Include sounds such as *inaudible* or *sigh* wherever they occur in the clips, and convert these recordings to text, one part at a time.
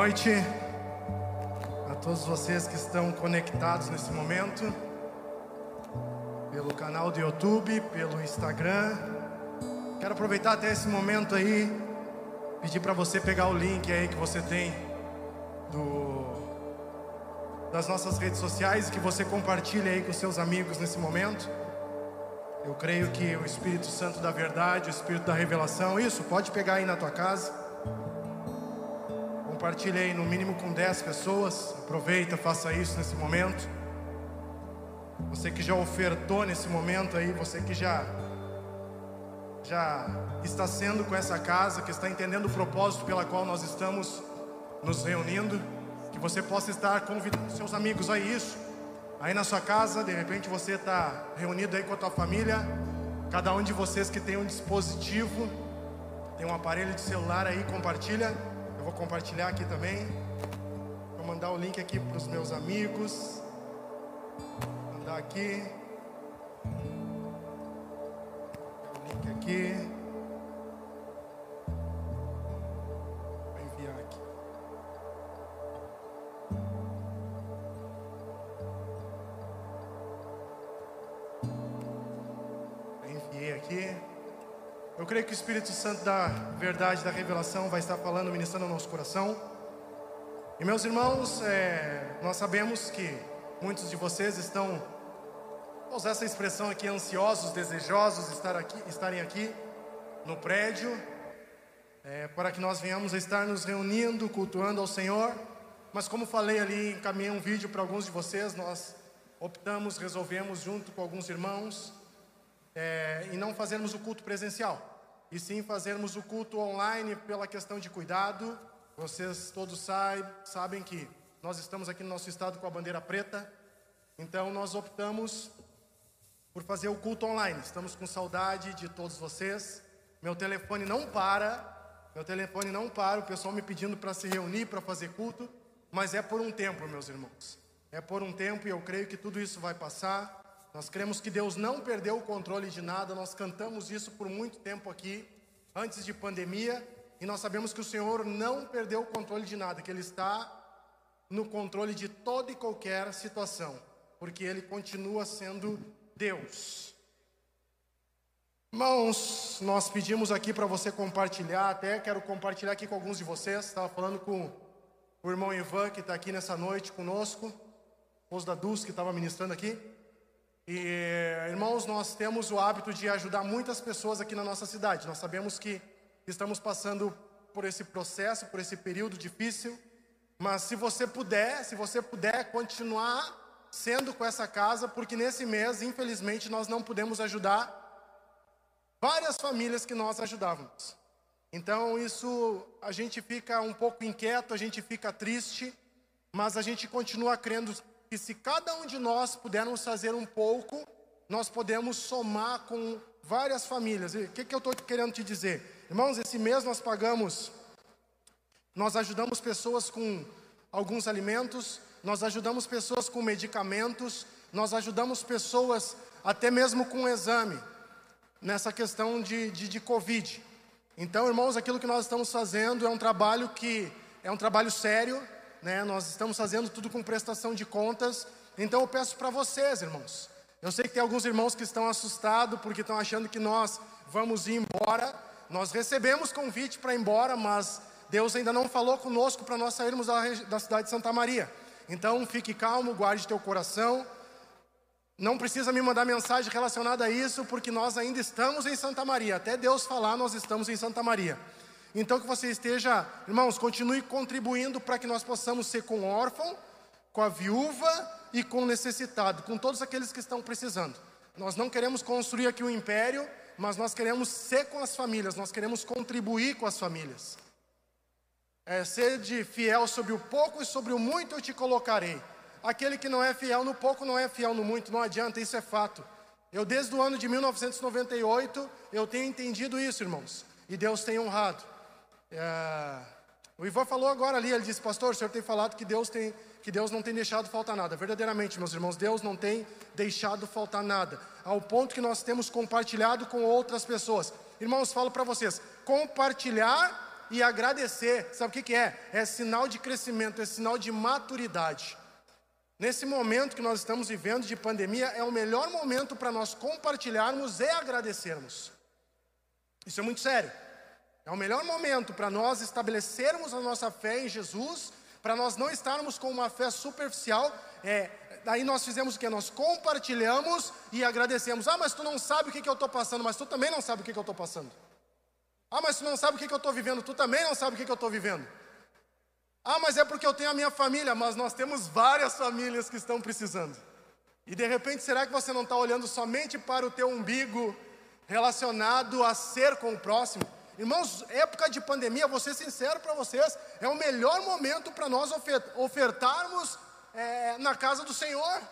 noite a todos vocês que estão conectados nesse momento, pelo canal do YouTube, pelo Instagram. Quero aproveitar até esse momento aí, pedir para você pegar o link aí que você tem do, das nossas redes sociais e que você compartilhe aí com seus amigos nesse momento. Eu creio que o Espírito Santo da verdade, o Espírito da revelação, isso, pode pegar aí na tua casa. Compartilhe aí no mínimo com 10 pessoas. Aproveita, faça isso nesse momento. Você que já ofertou nesse momento aí, você que já já está sendo com essa casa, que está entendendo o propósito pela qual nós estamos nos reunindo, que você possa estar convidando seus amigos a isso. Aí na sua casa, de repente você está reunido aí com a tua família, cada um de vocês que tem um dispositivo, tem um aparelho de celular aí, compartilha. Eu vou compartilhar aqui também. Vou mandar o link aqui para os meus amigos. Vou mandar aqui. O link aqui. Vou enviar aqui. Enviei aqui. Eu creio que o Espírito Santo da verdade, da revelação, vai estar falando, ministrando no nosso coração. E meus irmãos, é, nós sabemos que muitos de vocês estão, vou usar essa expressão aqui, ansiosos, desejosos de estar aqui, estarem aqui no prédio, é, para que nós venhamos a estar nos reunindo, cultuando ao Senhor. Mas como falei ali, encaminhei um vídeo para alguns de vocês, nós optamos, resolvemos junto com alguns irmãos, é, e não fazermos o culto presencial, e sim fazermos o culto online pela questão de cuidado. Vocês todos saib, sabem que nós estamos aqui no nosso estado com a bandeira preta, então nós optamos por fazer o culto online. Estamos com saudade de todos vocês. Meu telefone não para, meu telefone não para, o pessoal me pedindo para se reunir, para fazer culto, mas é por um tempo, meus irmãos. É por um tempo e eu creio que tudo isso vai passar. Nós cremos que Deus não perdeu o controle de nada, nós cantamos isso por muito tempo aqui, antes de pandemia, e nós sabemos que o Senhor não perdeu o controle de nada, que Ele está no controle de toda e qualquer situação, porque Ele continua sendo Deus. Irmãos, nós pedimos aqui para você compartilhar, até quero compartilhar aqui com alguns de vocês, estava falando com o irmão Ivan, que está aqui nessa noite conosco, esposo da Dulce, que estava ministrando aqui. E, irmãos, nós temos o hábito de ajudar muitas pessoas aqui na nossa cidade. Nós sabemos que estamos passando por esse processo, por esse período difícil. Mas se você puder, se você puder continuar sendo com essa casa, porque nesse mês, infelizmente, nós não pudemos ajudar várias famílias que nós ajudávamos. Então, isso a gente fica um pouco inquieto, a gente fica triste, mas a gente continua crendo que se cada um de nós pudermos fazer um pouco, nós podemos somar com várias famílias. O que, que eu estou querendo te dizer? Irmãos, esse mês nós pagamos, nós ajudamos pessoas com alguns alimentos, nós ajudamos pessoas com medicamentos, nós ajudamos pessoas até mesmo com exame, nessa questão de, de, de Covid. Então, irmãos, aquilo que nós estamos fazendo é um trabalho que é um trabalho sério, né? Nós estamos fazendo tudo com prestação de contas. Então eu peço para vocês, irmãos. Eu sei que tem alguns irmãos que estão assustados porque estão achando que nós vamos ir embora. Nós recebemos convite para ir embora, mas Deus ainda não falou conosco para nós sairmos da, da cidade de Santa Maria. Então fique calmo, guarde teu coração. Não precisa me mandar mensagem relacionada a isso, porque nós ainda estamos em Santa Maria. Até Deus falar, nós estamos em Santa Maria. Então que você esteja, irmãos, continue contribuindo para que nós possamos ser com o órfão, com a viúva e com o necessitado, com todos aqueles que estão precisando. Nós não queremos construir aqui um império, mas nós queremos ser com as famílias, nós queremos contribuir com as famílias. É, sede fiel sobre o pouco e sobre o muito eu te colocarei. Aquele que não é fiel no pouco não é fiel no muito, não adianta, isso é fato. Eu desde o ano de 1998 eu tenho entendido isso, irmãos, e Deus tem honrado. É, o Ivan falou agora ali, ele disse, pastor, o senhor tem falado que Deus, tem, que Deus não tem deixado faltar nada. Verdadeiramente, meus irmãos, Deus não tem deixado faltar nada. Ao ponto que nós temos compartilhado com outras pessoas. Irmãos, falo para vocês, compartilhar e agradecer. Sabe o que, que é? É sinal de crescimento, é sinal de maturidade. Nesse momento que nós estamos vivendo de pandemia, é o melhor momento para nós compartilharmos e agradecermos. Isso é muito sério. É o melhor momento para nós estabelecermos a nossa fé em Jesus, para nós não estarmos com uma fé superficial. É, daí nós fizemos o que? Nós compartilhamos e agradecemos. Ah, mas tu não sabe o que, que eu estou passando, mas tu também não sabe o que, que eu estou passando. Ah, mas tu não sabe o que, que eu estou vivendo, tu também não sabe o que, que eu estou vivendo. Ah, mas é porque eu tenho a minha família, mas nós temos várias famílias que estão precisando. E de repente, será que você não está olhando somente para o teu umbigo relacionado a ser com o próximo? Irmãos, época de pandemia, vou ser sincero para vocês, é o melhor momento para nós ofertarmos é, na casa do Senhor.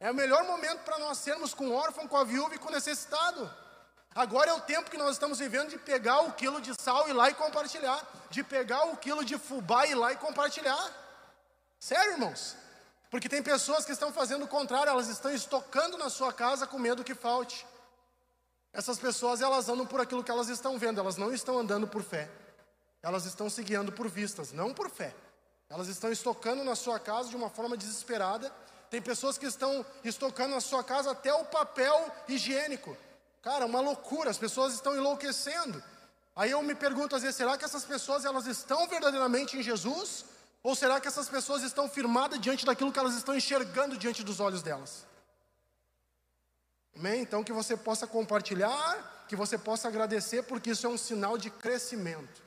É o melhor momento para nós sermos com órfão, com a viúva e com necessitado. Agora é o tempo que nós estamos vivendo de pegar o quilo de sal e lá e compartilhar, de pegar o quilo de fubá e lá e compartilhar. Sério, irmãos? Porque tem pessoas que estão fazendo o contrário, elas estão estocando na sua casa com medo que falte. Essas pessoas, elas andam por aquilo que elas estão vendo, elas não estão andando por fé. Elas estão se guiando por vistas, não por fé. Elas estão estocando na sua casa de uma forma desesperada. Tem pessoas que estão estocando na sua casa até o papel higiênico. Cara, uma loucura, as pessoas estão enlouquecendo. Aí eu me pergunto às vezes, será que essas pessoas elas estão verdadeiramente em Jesus? Ou será que essas pessoas estão firmadas diante daquilo que elas estão enxergando diante dos olhos delas? Amém? Então que você possa compartilhar, que você possa agradecer, porque isso é um sinal de crescimento.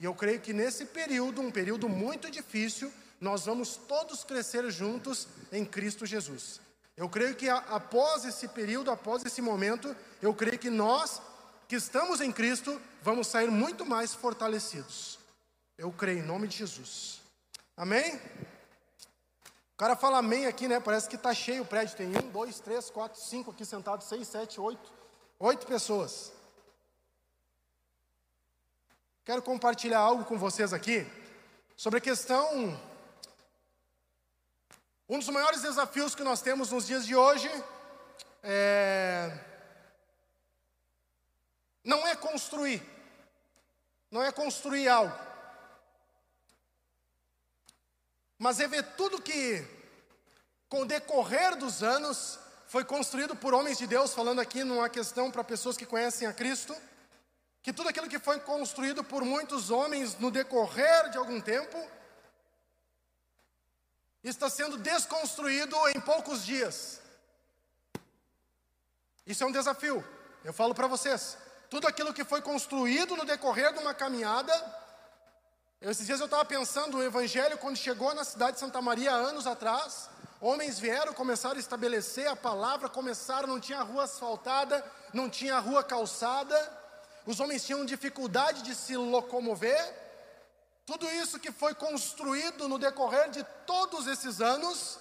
E eu creio que nesse período, um período muito difícil, nós vamos todos crescer juntos em Cristo Jesus. Eu creio que após esse período, após esse momento, eu creio que nós que estamos em Cristo vamos sair muito mais fortalecidos. Eu creio em nome de Jesus. Amém? O cara fala amém aqui, né? Parece que está cheio o prédio. Tem um, dois, três, quatro, cinco aqui sentados, seis, sete, oito. Oito pessoas. Quero compartilhar algo com vocês aqui sobre a questão um dos maiores desafios que nós temos nos dias de hoje é... não é construir, não é construir algo, mas é ver tudo que, com o decorrer dos anos, foi construído por homens de Deus, falando aqui numa questão para pessoas que conhecem a Cristo, que tudo aquilo que foi construído por muitos homens no decorrer de algum tempo, está sendo desconstruído em poucos dias. Isso é um desafio. Eu falo para vocês. Tudo aquilo que foi construído no decorrer de uma caminhada. Esses dias eu estava pensando, o Evangelho, quando chegou na cidade de Santa Maria, anos atrás, homens vieram, começaram a estabelecer a palavra, começaram, não tinha rua asfaltada, não tinha rua calçada, os homens tinham dificuldade de se locomover, tudo isso que foi construído no decorrer de todos esses anos,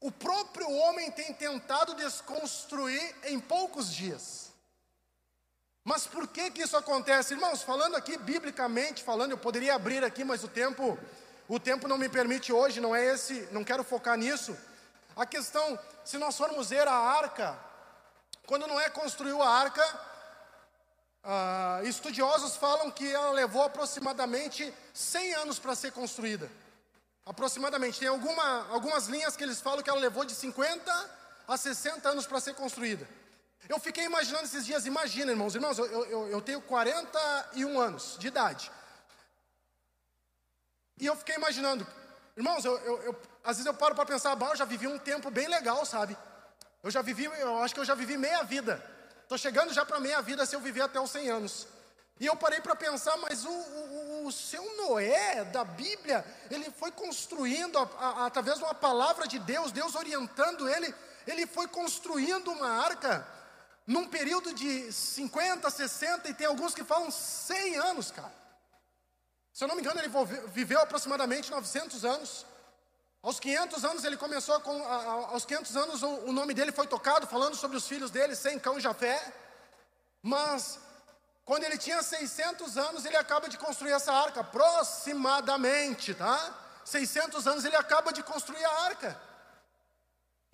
o próprio homem tem tentado desconstruir em poucos dias. Mas por que que isso acontece? Irmãos, falando aqui biblicamente, falando, eu poderia abrir aqui, mas o tempo, o tempo não me permite hoje, não é esse, não quero focar nisso. A questão, se nós formos ver a arca, quando Noé construiu a arca, ah, estudiosos falam que ela levou aproximadamente 100 anos para ser construída. Aproximadamente. Tem alguma, algumas linhas que eles falam que ela levou de 50 a 60 anos para ser construída. Eu fiquei imaginando esses dias, imagina, irmãos, irmãos, eu, eu, eu tenho 41 anos de idade. E eu fiquei imaginando, irmãos, eu, eu, às vezes eu paro para pensar, bah, eu já vivi um tempo bem legal, sabe? Eu já vivi, eu acho que eu já vivi meia vida. Estou chegando já para meia vida se eu viver até os 100 anos. E eu parei para pensar, mas o, o, o, seu Noé da Bíblia, ele foi construindo, a, a, através de uma palavra de Deus, Deus orientando ele, ele foi construindo uma arca num período de 50, 60 e tem alguns que falam 100 anos, cara. Se eu não me engano, ele viveu aproximadamente 900 anos. Aos 500 anos ele começou com, aos 500 anos o, nome dele foi tocado falando sobre os filhos dele, sem cão Jafé. Mas quando ele tinha 600 anos, ele acaba de construir essa arca, aproximadamente, tá? 600 anos ele acaba de construir a arca.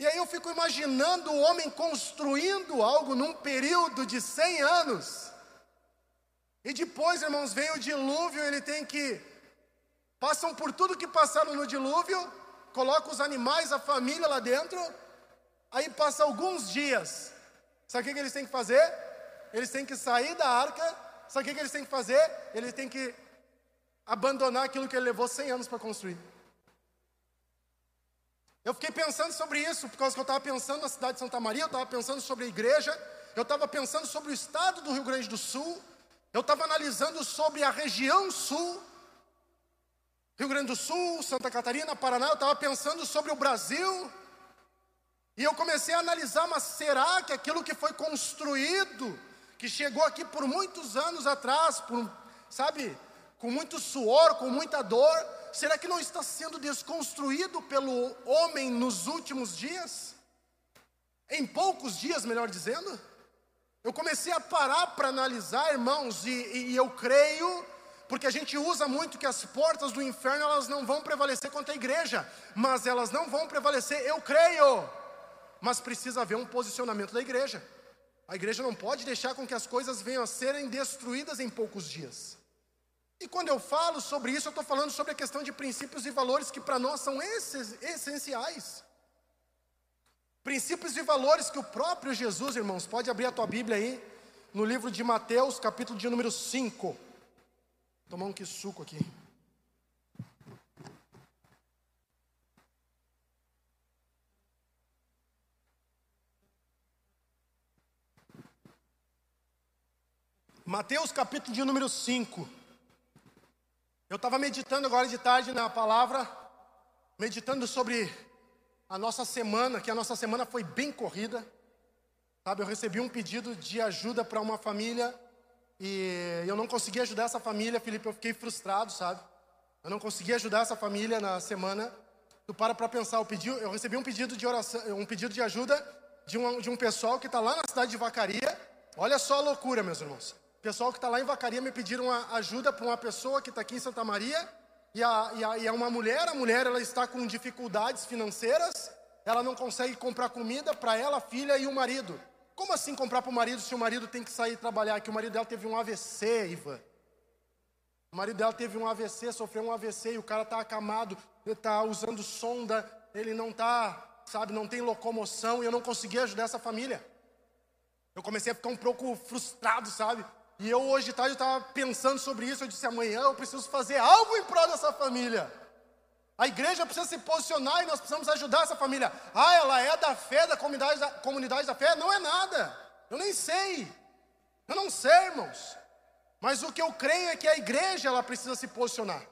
E aí eu fico imaginando o homem construindo algo num período de 100 anos. E depois, irmãos, vem o dilúvio, ele tem que passam por tudo que passaram no dilúvio, coloca os animais, a família lá dentro, aí passa alguns dias. Sabe o que eles têm que fazer? Eles têm que sair da arca. Sabe o que eles têm que fazer? Eles têm que abandonar aquilo que ele levou 100 anos para construir. Eu fiquei pensando sobre isso, por causa que eu estava pensando na cidade de Santa Maria, eu estava pensando sobre a igreja, eu estava pensando sobre o estado do Rio Grande do Sul, eu estava analisando sobre a região sul, Rio Grande do Sul, Santa Catarina, Paraná, eu estava pensando sobre o Brasil, e eu comecei a analisar, mas será que aquilo que foi construído, que chegou aqui por muitos anos atrás, por, sabe, com muito suor, com muita dor, será que não está sendo desconstruído pelo homem nos últimos dias? Em poucos dias, melhor dizendo? Eu comecei a parar para analisar, irmãos, e, e, eu creio, porque a gente usa muito que as portas do inferno elas não vão prevalecer contra a igreja, mas elas não vão prevalecer, eu creio, mas precisa haver um posicionamento da igreja. A igreja não pode deixar com que as coisas venham a serem destruídas em poucos dias. E quando eu falo sobre isso, eu estou falando sobre a questão de princípios e valores que para nós são essenciais. Princípios e valores que o próprio Jesus, irmãos, pode abrir a tua Bíblia aí, no livro de Mateus, capítulo de número 5. Vou tomar um que suco aqui. Mateus capítulo de número 5. Eu estava meditando agora de tarde na palavra, meditando sobre a nossa semana, que a nossa semana foi bem corrida. Sabe, eu recebi um pedido de ajuda para uma família e eu não consegui ajudar essa família, Felipe, eu fiquei frustrado, sabe? Eu não consegui ajudar essa família na semana. Tu para para pensar, eu, pedi, eu recebi um pedido de oração, um pedido de ajuda de um, de um pessoal que está lá na cidade de Vacaria. Olha só a loucura, meus irmãos pessoal que está lá em Vacaria me pediram ajuda para uma pessoa que está aqui em Santa Maria, e, a, e, a, e é uma mulher, a mulher ela está com dificuldades financeiras, ela não consegue comprar comida para ela, filha e o marido. Como assim comprar para o marido se o marido tem que sair trabalhar? Que o marido dela teve um AVC, Ivan. O marido dela teve um AVC, sofreu um AVC e o cara está acamado, está usando sonda, ele não está, sabe, não tem locomoção e eu não consegui ajudar essa família. Eu comecei a ficar um pouco frustrado, sabe? E eu hoje de tarde estava pensando sobre isso. Eu disse: amanhã eu preciso fazer algo em prol dessa família. A igreja precisa se posicionar e nós precisamos ajudar essa família. Ah, ela é da fé, da comunidade da, comunidade da fé? Não é nada. Eu nem sei. Eu não sei, irmãos. Mas o que eu creio é que a igreja ela precisa se posicionar.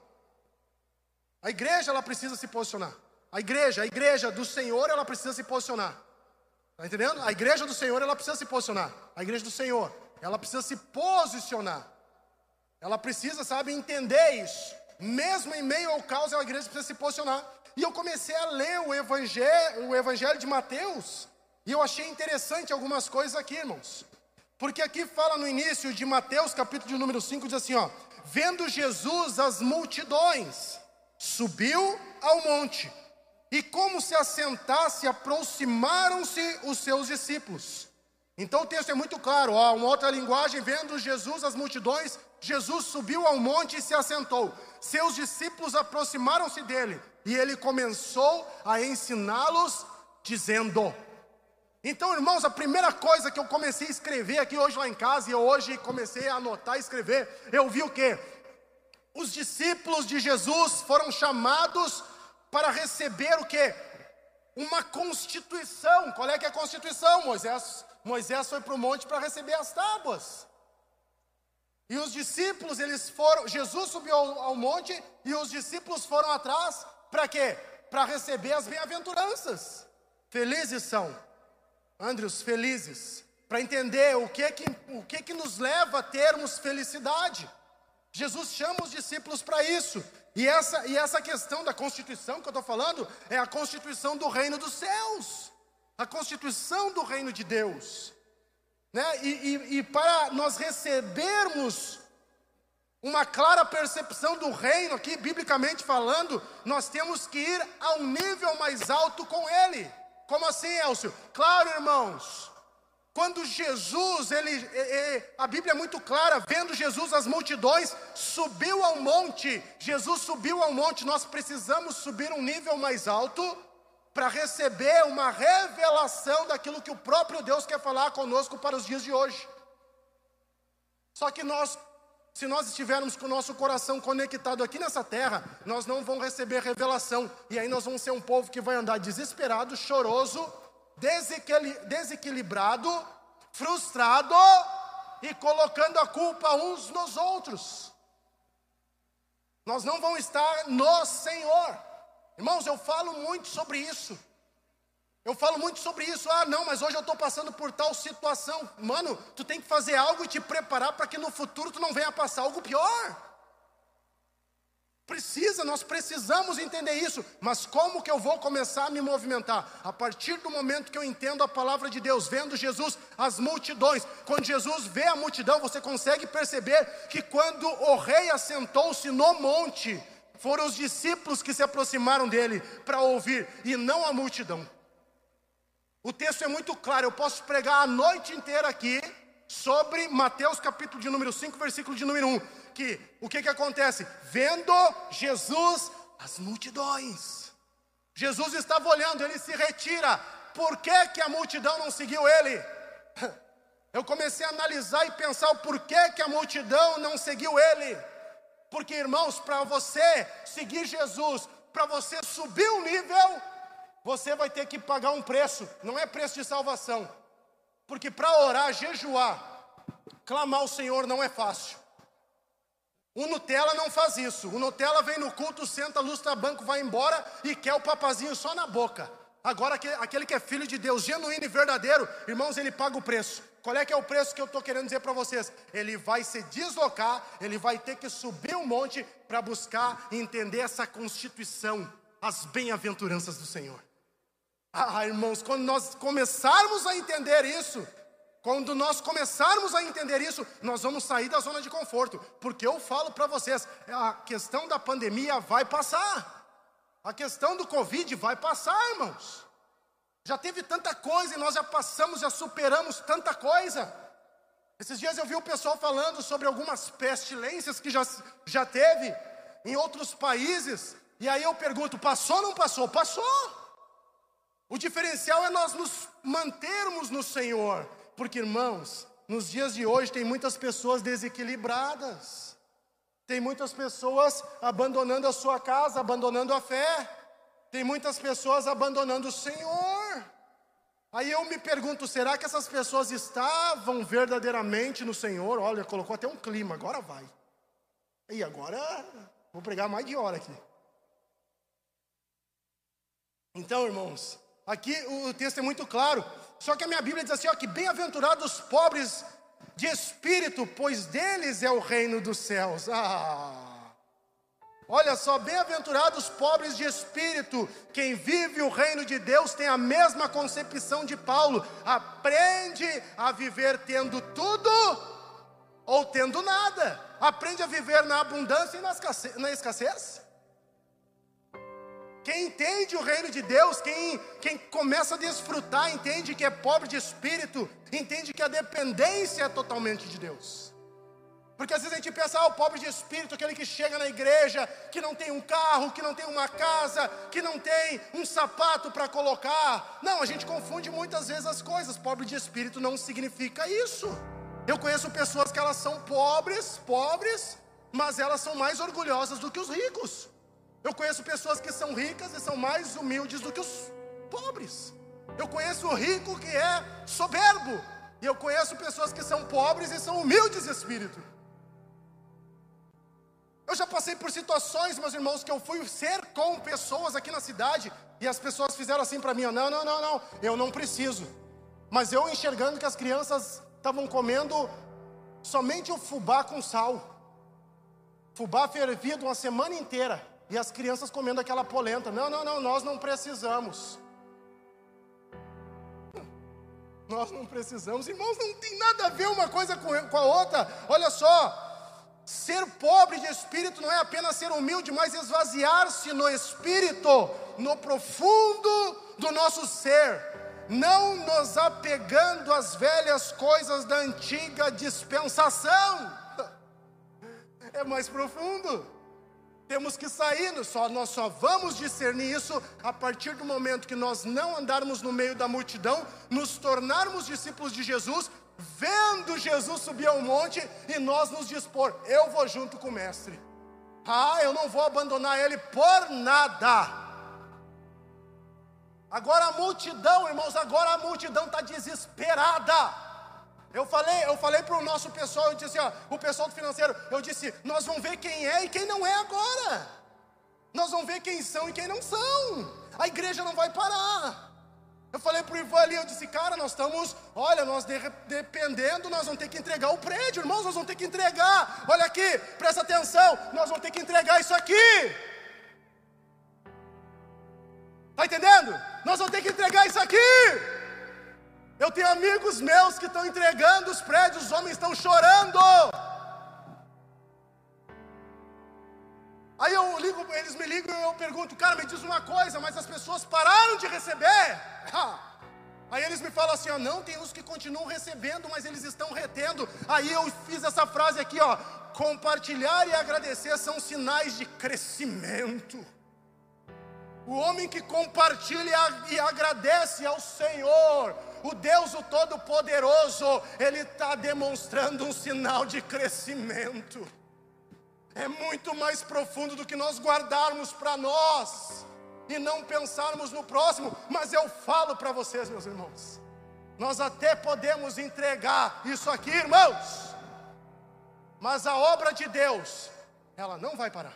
A igreja ela precisa se posicionar. A igreja, a igreja do Senhor, ela precisa se posicionar. Está entendendo? A igreja do Senhor, ela precisa se posicionar. A igreja do Senhor. Ela precisa se posicionar. Ela precisa, sabe, entender isso. Mesmo em meio ao caos, a igreja precisa se posicionar. E eu comecei a ler o evangelho, o evangelho de Mateus, e eu achei interessante algumas coisas aqui, irmãos. Porque aqui fala no início de Mateus, capítulo de número 5, diz assim, ó: Vendo Jesus as multidões, subiu ao monte, e como se assentasse, aproximaram-se os seus discípulos. Então o texto é muito claro, ó, uma outra linguagem, vendo Jesus as multidões, Jesus subiu ao monte e se assentou. Seus discípulos aproximaram-se dele e ele começou a ensiná-los, dizendo: Então, irmãos, a primeira coisa que eu comecei a escrever aqui hoje lá em casa, e eu hoje comecei a anotar e escrever, eu vi o que? Os discípulos de Jesus foram chamados para receber o que? Uma constituição. Qual é que é a constituição? Moisés Moisés foi para o monte para receber as tábuas. E os discípulos, eles foram, Jesus subiu ao, monte e os discípulos foram atrás para quê? Para receber as bem-aventuranças. Felizes são, Andrews, felizes, para entender o que que, o que que nos leva a termos felicidade. Jesus chama os discípulos para isso. E essa, e essa questão da constituição que eu estou falando é a constituição do reino dos céus a constituição do reino de Deus. Né? E, e, e para nós recebermos uma clara percepção do reino, aqui biblicamente falando, nós temos que ir a um nível mais alto com Ele. Como assim, Elcio? Claro, irmãos. Quando Jesus, ele, a Bíblia é muito clara, vendo Jesus as multidões, subiu ao monte. Jesus subiu ao monte. Nós precisamos subir um nível mais alto para receber uma revelação daquilo que o próprio Deus quer falar conosco para os dias de hoje. Só que nós, se nós estivermos com o nosso coração conectado aqui nessa terra, nós não vamos receber revelação. E aí nós vamos ser um povo que vai andar desesperado, choroso, desequilibrado, frustrado e colocando a culpa uns nos outros. Nós não vamos estar no Senhor. Irmãos, eu falo muito sobre isso. Eu falo muito sobre isso. Ah, não, mas hoje eu estou passando por tal situação. Mano, tu tem que fazer algo e te preparar para que no futuro tu não venha passar algo pior. Precisa, nós precisamos entender isso. Mas como que eu vou começar a me movimentar? A partir do momento que eu entendo a palavra de Deus, vendo Jesus, as multidões. Quando Jesus vê a multidão, você consegue perceber que quando o rei assentou-se no monte, foram os discípulos que se aproximaram dele para ouvir e não a multidão. O texto é muito claro, eu posso pregar a noite inteira aqui sobre Mateus capítulo de número 5, versículo de número 1 que o que, que acontece? Vendo Jesus as multidões. Jesus estava olhando, ele se retira. Por que, que a multidão não seguiu ele? *laughs* Eu comecei a analisar e pensar o porquê que a multidão não seguiu ele. Porque, irmãos, para você seguir Jesus, para você subir o nível, você vai ter que pagar um preço, não é preço de salvação. Porque para orar, jejuar, clamar ao Senhor não é fácil. O Nutella não faz isso. O Nutella vem no culto, senta, lustra banco, vai embora e quer o papazinho só na boca. Agora, aquele que é filho de Deus, genuíno e verdadeiro, irmãos, ele paga o preço. Qual é que é o preço que eu estou querendo dizer para vocês? Ele vai se deslocar, ele vai ter que subir um monte para buscar entender essa constituição, as bem-aventuranças do Senhor. Ah, irmãos, quando nós começarmos a entender isso, quando nós começarmos a entender isso, nós vamos sair da zona de conforto, porque eu falo para vocês, a questão da pandemia vai passar. A questão do Covid vai passar, irmãos. Já teve tanta coisa e nós já passamos, já superamos tanta coisa. Esses dias eu vi o pessoal falando sobre algumas pestilências que já, já teve em outros países. E aí eu pergunto: passou ou não passou? Passou. O diferencial é nós nos mantermos no Senhor. Porque, irmãos, nos dias de hoje tem muitas pessoas desequilibradas, tem muitas pessoas abandonando a sua casa, abandonando a fé, tem muitas pessoas abandonando o Senhor. Aí eu me pergunto, será que essas pessoas estavam verdadeiramente no Senhor? Olha, colocou até um clima, agora vai. E agora vou pregar mais de hora aqui. Então, irmãos, aqui o texto é muito claro. Só que a minha Bíblia diz assim: ó, que bem-aventurados os pobres de espírito, pois deles é o reino dos céus. Ah! Olha só, bem-aventurados pobres de espírito, quem vive o reino de Deus tem a mesma concepção de Paulo, aprende a viver tendo tudo ou tendo nada, aprende a viver na abundância e na escassez. Quem entende o reino de Deus, quem, quem começa a desfrutar, entende que é pobre de espírito, entende que a dependência é totalmente de Deus. Porque às vezes a gente pensa, ah, o pobre de espírito, aquele que chega na igreja, que não tem um carro, que não tem uma casa, que não tem um sapato para colocar. Não, a gente confunde muitas vezes as coisas. Pobre de espírito não significa isso. Eu conheço pessoas que elas são pobres, pobres, mas elas são mais orgulhosas do que os ricos. Eu conheço pessoas que são ricas e são mais humildes do que os pobres. Eu conheço o rico que é soberbo. E eu conheço pessoas que são pobres e são humildes de espírito. Eu já passei por situações, meus irmãos, que eu fui ser com pessoas aqui na cidade e as pessoas fizeram assim para mim: não, não, não, não, eu não preciso. Mas eu enxergando que as crianças estavam comendo somente o fubá com sal. Fubá fervido uma semana inteira. E as crianças comendo aquela polenta. Não, não, não, nós não precisamos. Nós não precisamos, irmãos, não tem nada a ver uma coisa com a outra. Olha só, ser pobre de espírito não é apenas ser humilde, mas esvaziar-se no espírito, no profundo do nosso ser. Não nos apegando às velhas coisas da antiga dispensação. *laughs* É mais profundo. Temos que sair, só, nós só vamos discernir isso a partir do momento que nós não andarmos no meio da multidão, nos tornarmos discípulos de Jesus, vendo Jesus subir ao monte e nós nos dispor, eu vou junto com o Mestre. Ah, eu não vou abandonar ele por nada. Agora a multidão, irmãos, agora a multidão está desesperada. Eu falei, eu falei para o nosso pessoal, eu disse, ó, o pessoal do financeiro, eu disse, nós vamos ver quem é e quem não é agora. Nós vamos ver quem são e quem não são. A igreja não vai parar. Eu falei para o Ivan ali, eu disse, cara, nós estamos, olha, nós de, dependendo, nós vamos ter que entregar o prédio, irmãos, nós vamos ter que entregar. Olha aqui, presta atenção, nós vamos ter que entregar isso aqui. Está entendendo? Nós vamos ter que entregar isso aqui. Eu tenho amigos meus que estão entregando os prédios, os homens estão chorando. Aí eu ligo, eles me ligam e eu pergunto, cara, me diz uma coisa, mas as pessoas pararam de receber? Aí eles me falam assim, ó, não, tem uns que continuam recebendo, mas eles estão retendo. Aí eu fiz essa frase aqui, ó, compartilhar e agradecer são sinais de crescimento. O homem que compartilha e agradece ao Senhor, o Deus o Todo-Poderoso, ele está demonstrando um sinal de crescimento é muito mais profundo do que nós guardarmos para nós e não pensarmos no próximo. Mas eu falo para vocês, meus irmãos, nós até podemos entregar isso aqui, irmãos, mas a obra de Deus, ela não vai parar.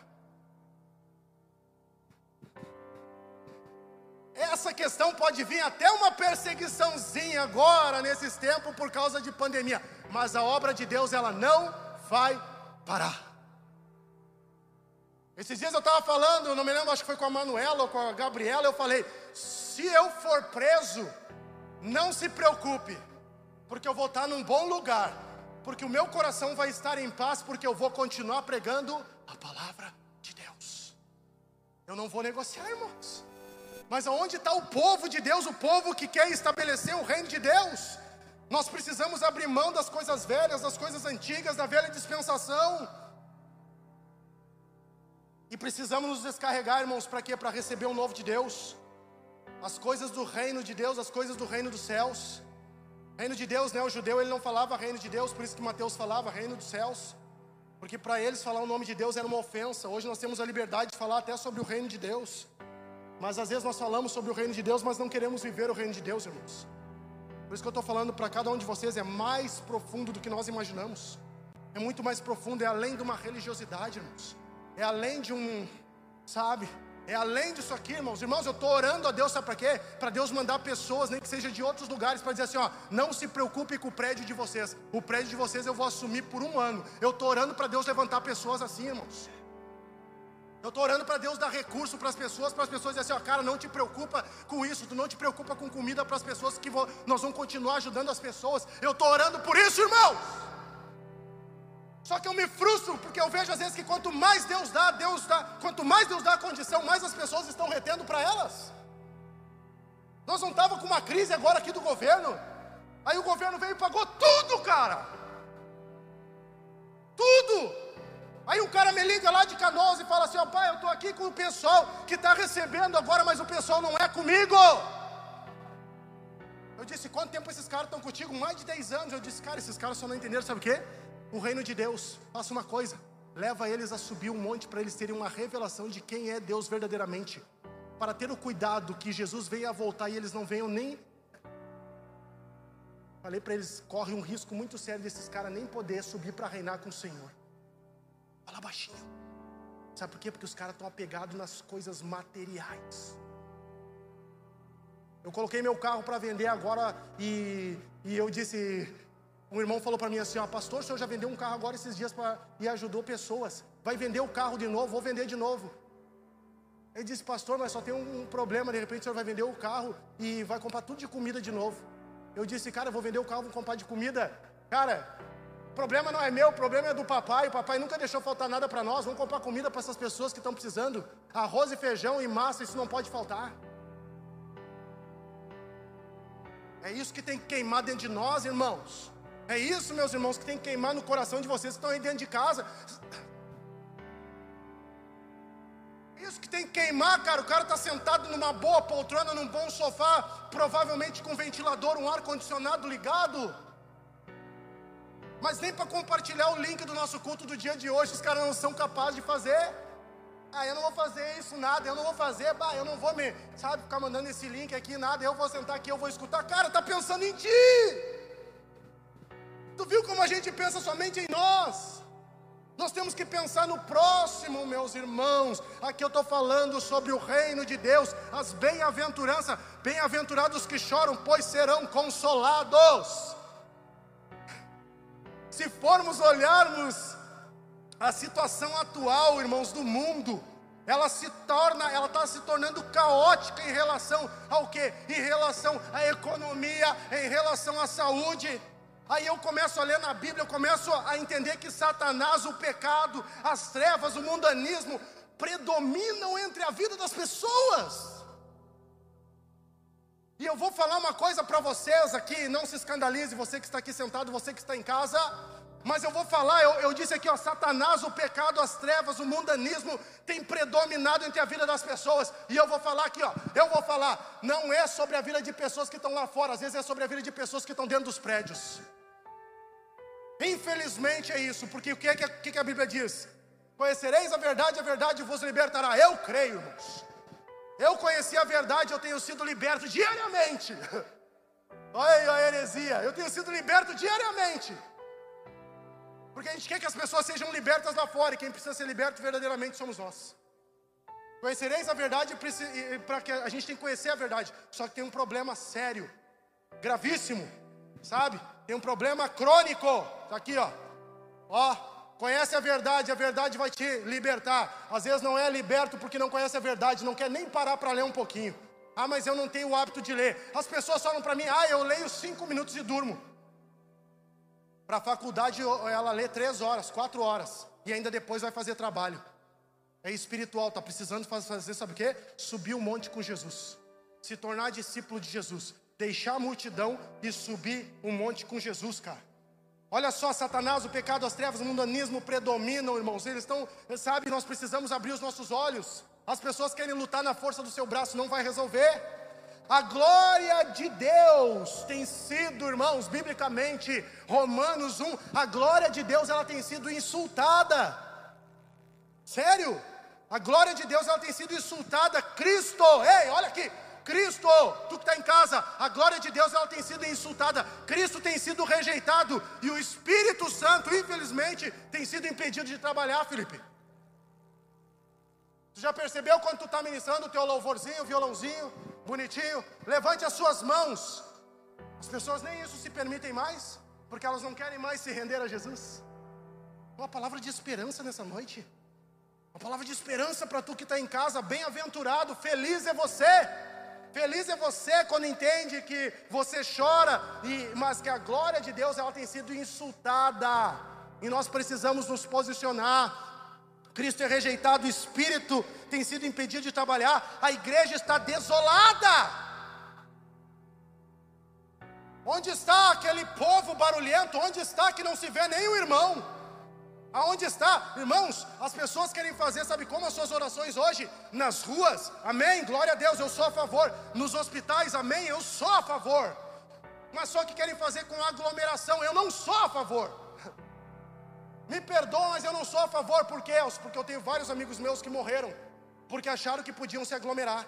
Essa questão pode vir até uma perseguiçãozinha agora, nesses tempos, por causa de pandemia, mas a obra de Deus, ela não vai parar. Esses dias eu estava falando, não me lembro, acho que foi com a Manuela ou com a Gabriela, eu falei: se eu for preso, não se preocupe, porque eu vou estar num bom lugar, porque o meu coração vai estar em paz, porque eu vou continuar pregando a palavra de Deus. Eu não vou negociar, irmãos. Mas aonde está o povo de Deus, o povo que quer estabelecer o reino de Deus? Nós precisamos abrir mão das coisas velhas, das coisas antigas, da velha dispensação. E precisamos nos descarregar, irmãos, para quê? Para receber o novo de Deus. As coisas do reino de Deus, as coisas do reino dos céus. Reino de Deus, né? O judeu ele não falava reino de Deus, por isso que Mateus falava reino dos céus. Porque para eles falar o nome de Deus era uma ofensa. Hoje nós temos a liberdade de falar até sobre o reino de Deus. Mas às vezes nós falamos sobre o reino de Deus, mas não queremos viver o reino de Deus, irmãos. Por isso que eu estou falando para cada um de vocês, é mais profundo do que nós imaginamos. É muito mais profundo, é além de uma religiosidade, irmãos é além de um, sabe? É além disso aqui, irmãos. Irmãos, eu estou orando a Deus, sabe para quê? Para Deus mandar pessoas, nem que seja de outros lugares, para dizer assim: ó, não se preocupe com o prédio de vocês. O prédio de vocês eu vou assumir por um ano. Eu estou orando para Deus levantar pessoas assim, irmãos. Eu estou orando para Deus dar recurso para as pessoas, para as pessoas dizer assim, ó, cara, não te preocupa com isso, tu não te preocupa com comida para as pessoas, que vou, nós vamos continuar ajudando as pessoas. Eu estou orando por isso, irmãos. Só que eu me frustro porque eu vejo às vezes que quanto mais Deus dá, Deus dá, quanto mais Deus dá a condição, mais as pessoas estão retendo para elas. Nós não estávamos com uma crise agora aqui do governo. Aí o governo veio e pagou tudo, cara. Tudo. Aí um cara me liga lá de Canoas e fala assim: ó, pai, eu estou aqui com o pessoal que está recebendo agora, mas o pessoal não é comigo. Eu disse: quanto tempo esses caras estão contigo? Mais de 10 anos. Eu disse: cara, esses caras só não entenderam, sabe o quê? O reino de Deus, faça uma coisa, leva eles a subir um monte para eles terem uma revelação de quem é Deus verdadeiramente. Para ter o cuidado que Jesus veio a voltar e eles não venham nem. Falei para eles, corre um risco muito sério desses caras nem poder subir para reinar com o Senhor. Fala baixinho. Sabe por quê? Porque os caras estão apegados nas coisas materiais. Eu coloquei meu carro para vender agora e, e eu disse, um irmão falou para mim assim: ó, pastor, o senhor já vendeu um carro agora esses dias pra, e ajudou pessoas. Vai vender o carro de novo? Vou vender de novo. Ele disse, pastor, mas só tem um problema. De repente o senhor vai vender o carro e vai comprar tudo de comida de novo. Eu disse, cara, vou vender o carro, vou comprar de comida. Cara, o problema não é meu, o problema é do papai. O papai nunca deixou faltar nada para nós. Vamos comprar comida para essas pessoas que estão precisando. Arroz e feijão e massa, isso não pode faltar. É isso que tem que queimar dentro de nós, irmãos. É isso, meus irmãos, que tem que queimar no coração de vocês que estão aí dentro de casa. Isso que tem que queimar, cara. O cara está sentado numa boa poltrona, num bom sofá, provavelmente com ventilador, um ar-condicionado ligado. Mas nem para compartilhar o link do nosso culto do dia de hoje, os caras não são capazes de fazer. Ah, eu não vou fazer isso, nada, eu não vou fazer, bah, eu não vou me, sabe, ficar mandando esse link aqui, nada, eu vou sentar aqui, eu vou escutar. Cara, tá pensando em ti. Tu viu como a gente pensa somente em nós? Nós temos que pensar no próximo, meus irmãos. Aqui eu estou falando sobre o reino de Deus, as bem-aventuranças. Bem-aventurados que choram, pois serão consolados. Se formos olharmos a situação atual, irmãos, do mundo, ela se torna, ela está se tornando caótica em relação ao que? Em relação à economia, em relação à saúde. Aí eu começo a ler na Bíblia, eu começo a entender que Satanás, o pecado, as trevas, o mundanismo predominam entre a vida das pessoas. E eu vou falar uma coisa para vocês aqui, não se escandalize, você que está aqui sentado, você que está em casa, mas eu vou falar, eu, eu disse aqui, ó, Satanás, o pecado, as trevas, o mundanismo tem predominado entre a vida das pessoas. E eu vou falar aqui, ó, eu vou falar, não é sobre a vida de pessoas que estão lá fora, às vezes é sobre a vida de pessoas que estão dentro dos prédios. Infelizmente é isso, porque o que, é que, que a Bíblia diz? Conhecereis a verdade, a verdade vos libertará. Eu creio, irmãos. Eu conheci a verdade, eu tenho sido liberto diariamente. *laughs* Olha a heresia, eu tenho sido liberto diariamente. Porque a gente quer que as pessoas sejam libertas lá fora, e quem precisa ser liberto verdadeiramente somos nós. Conhecereis a verdade para que a gente tem que conhecer a verdade. Só que tem um problema sério, gravíssimo, sabe? tem um problema crônico. Está aqui, ó. Ó, conhece a verdade, a verdade vai te libertar. Às vezes não é liberto porque não conhece a verdade, não quer nem parar para ler um pouquinho. Ah, mas eu não tenho o hábito de ler. As pessoas falam para mim, ah, eu leio cinco minutos e durmo. Para a faculdade ela lê três horas, quatro horas. E ainda depois vai fazer trabalho. É espiritual, está precisando fazer, sabe o quê? Subir o um monte com Jesus. Se tornar discípulo de Jesus deixar a multidão e subir um monte com Jesus, cara. Olha só, Satanás, o pecado, as trevas, o mundanismo predominam, irmãos. Eles estão, sabe, nós precisamos abrir os nossos olhos. As pessoas querem lutar na força do seu braço, não vai resolver. A glória de Deus tem sido, irmãos, biblicamente, Romanos 1, a glória de Deus ela tem sido insultada. Sério? A glória de Deus ela tem sido insultada. Cristo, ei, olha aqui, Cristo, tu que está em casa, a glória de Deus ela tem sido insultada, Cristo tem sido rejeitado e o Espírito Santo, infelizmente, tem sido impedido de trabalhar, Felipe. Tu já percebeu quando tu está ministrando o teu louvorzinho, violãozinho, bonitinho? Levante as suas mãos. As pessoas nem isso se permitem mais, porque elas não querem mais se render a Jesus. Uma palavra de esperança nessa noite. Uma palavra de esperança para tu que está em casa, bem-aventurado, feliz é você Feliz é você quando entende que você chora, e, mas que a glória de Deus ela tem sido insultada. E nós precisamos nos posicionar. Cristo é rejeitado, o Espírito tem sido impedido de trabalhar, a igreja está desolada. Onde está aquele povo barulhento? Onde está que não se vê nenhum irmão? Aonde está? Irmãos, as pessoas querem fazer, sabe como as suas orações hoje? Nas ruas, amém, glória a Deus, eu sou a favor. Nos hospitais, amém, eu sou a favor. Mas só que querem fazer com aglomeração, eu não sou a favor. Me perdoam, mas eu não sou a favor, por quê? Porque eu tenho vários amigos meus que morreram, porque acharam que podiam se aglomerar.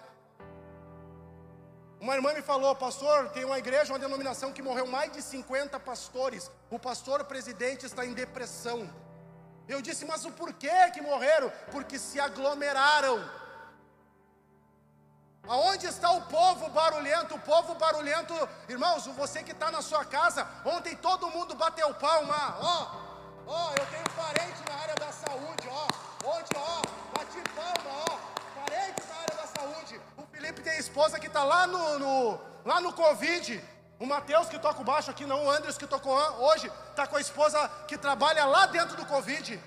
Uma irmã me falou, pastor, tem uma igreja, uma denominação que morreu mais de 50 pastores. O pastor presidente está em depressão. Eu disse, mas o porquê que morreram? Porque se aglomeraram. Aonde está o povo barulhento? O povo barulhento, irmãos, você que está na sua casa, ontem todo mundo bateu palma, ó, ó, eu tenho parente na área da saúde, ó, ontem, ó, bati palma, ó, parente na área da saúde. O Felipe tem esposa que está lá no, no, lá no Covid, o Mateus que toca o baixo aqui, não. O Andres que tocou hoje, está com a esposa que trabalha lá dentro do Covid.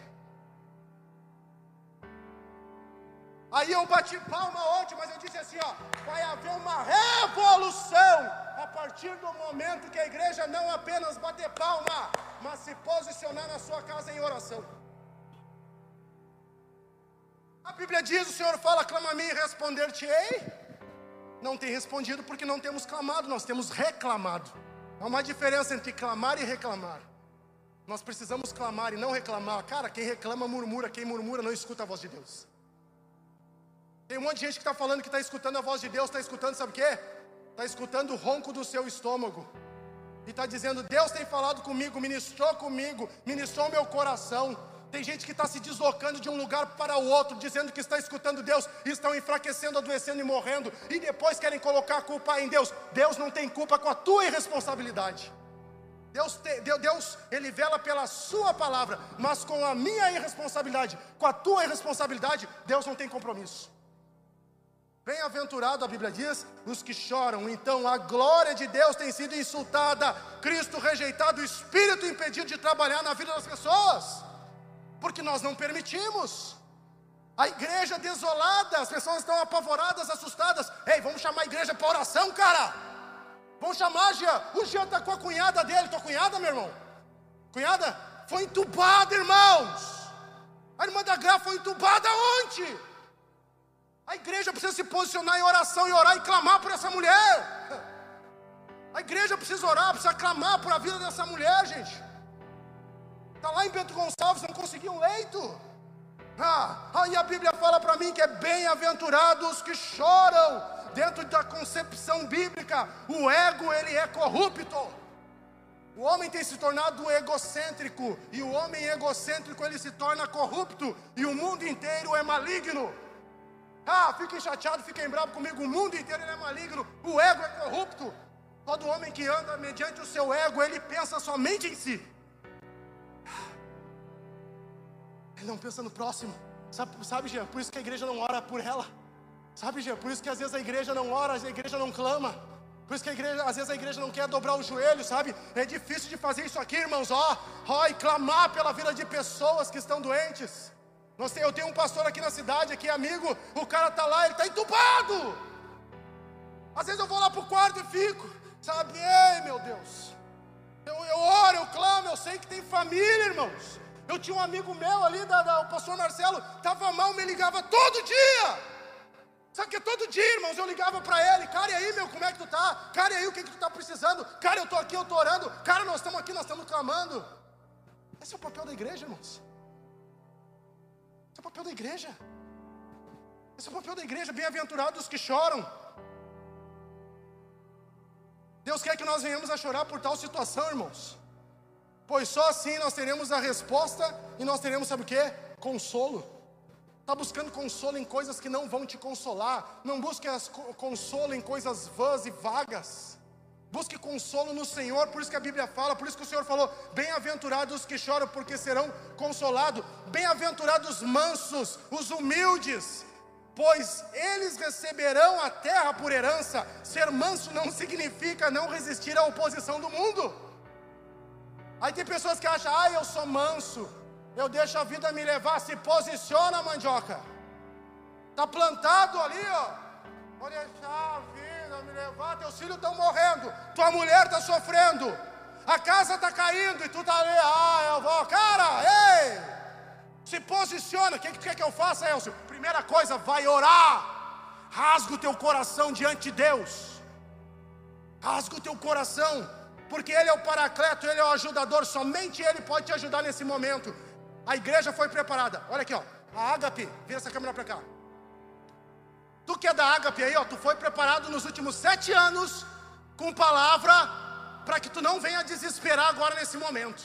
Aí eu bati palma ontem, mas eu disse assim: ó, vai haver uma revolução a partir do momento que a igreja não apenas bater palma, mas se posicionar na sua casa em oração. A Bíblia diz: o Senhor fala, clama a mim e responder-te-ei. Não tem respondido porque não temos clamado, nós temos reclamado. Há uma diferença entre clamar e reclamar. Nós precisamos clamar e não reclamar. Cara, quem reclama murmura, quem murmura não escuta a voz de Deus. Tem um monte de gente que está falando que está escutando a voz de Deus, está escutando, sabe o quê? Está escutando o ronco do seu estômago. E está dizendo: Deus tem falado comigo, ministrou comigo, ministrou meu coração. Tem gente que está se deslocando de um lugar para o outro, dizendo que está escutando Deus, e estão enfraquecendo, adoecendo e morrendo, e depois querem colocar a culpa em Deus. Deus não tem culpa com a tua irresponsabilidade. Deus, te, Deus, Ele vela pela Sua palavra, mas com a minha irresponsabilidade, com a tua irresponsabilidade, Deus não tem compromisso. Bem-aventurado, a Bíblia diz, os que choram, então a glória de Deus tem sido insultada, Cristo rejeitado, o Espírito impedido de trabalhar na vida das pessoas porque nós não permitimos. A igreja desolada, as pessoas estão apavoradas, assustadas. Ei, vamos chamar a igreja para oração, cara. Vamos chamar, Jean. O Jean está com a cunhada dele. Tua cunhada, meu irmão? Cunhada? Foi entubada, irmãos. A irmã da Gra foi entubada ontem. A igreja precisa se posicionar em oração e orar e clamar por essa mulher. *laughs* A igreja precisa orar, precisa clamar por a vida dessa mulher, gente. Está lá em Bento Gonçalves, não conseguiu um leito. Ah, aí a Bíblia fala para mim que é bem-aventurados que choram. Dentro da concepção bíblica, o ego ele é corrupto. O homem tem se tornado egocêntrico e o homem egocêntrico ele se torna corrupto e o mundo inteiro é maligno. Ah, fiquem chateados, fiquem bravos comigo. O mundo inteiro é maligno. O ego é corrupto. Todo homem que anda mediante o seu ego, ele pensa somente em si. Ele não pensa no próximo. Sabe, sabe, Jean? Por isso que a igreja não ora por ela. Sabe, Jean? Por isso que às vezes a igreja não ora, a igreja não clama. Por isso que a igreja, às vezes a igreja não quer dobrar o joelho, sabe? É difícil de fazer isso aqui, irmãos, ó, ó, e clamar pela vida de pessoas que estão doentes. Nós eu tenho um pastor aqui na cidade, aqui amigo, o cara tá lá, ele tá entubado. Às vezes eu vou lá pro quarto e fico, sabe? Ei, meu Deus. Eu, eu oro, eu clamo, eu sei que tem família, irmãos. Eu tinha um amigo meu ali, da, da, o pastor Marcelo, estava mal, me ligava todo dia. Sabe que todo dia, irmãos, eu ligava para ele, cara, e aí, meu, como é que tu tá? Cara, e aí, o que, que tu tá precisando? Cara, eu tô aqui, eu tô orando. Cara, nós estamos aqui, nós estamos clamando. Esse é o papel da igreja, irmãos. É o papel da igreja. Esse é o papel da igreja, bem-aventurados que choram. Deus quer que nós venhamos a chorar por tal situação, irmãos pois só assim nós teremos a resposta e nós teremos, sabe o que? Consolo. Está buscando consolo em coisas que não vão te consolar. Não busque consolo em coisas vãs e vagas. Busque consolo no Senhor, por isso que a Bíblia fala, por isso que o Senhor falou: bem-aventurados os que choram, porque serão consolados. Bem-aventurados mansos, os humildes, pois eles receberão a terra por herança. Ser manso não significa não resistir à oposição do mundo. Aí tem pessoas que acham, ah, eu sou manso, eu deixo a vida me levar, se posiciona, mandioca. Está plantado ali, ó. Vou deixar me levar, teus filhos estão morrendo, tua mulher está sofrendo, a casa está caindo e tu está ali, ah, eu vou, cara, ei! Se posiciona, o que, que quer que eu faça, Elcio? Primeira coisa, vai orar, rasga o teu coração diante de Deus, rasga o teu coração, porque Ele é o paracleto, Ele é o ajudador, somente Ele pode te ajudar nesse momento. A igreja foi preparada, olha aqui, ó, a ágape, vira essa câmera para cá. Tu que é da ágape aí, ó, tu foi preparado nos últimos sete anos com palavra para que tu não venha desesperar agora nesse momento.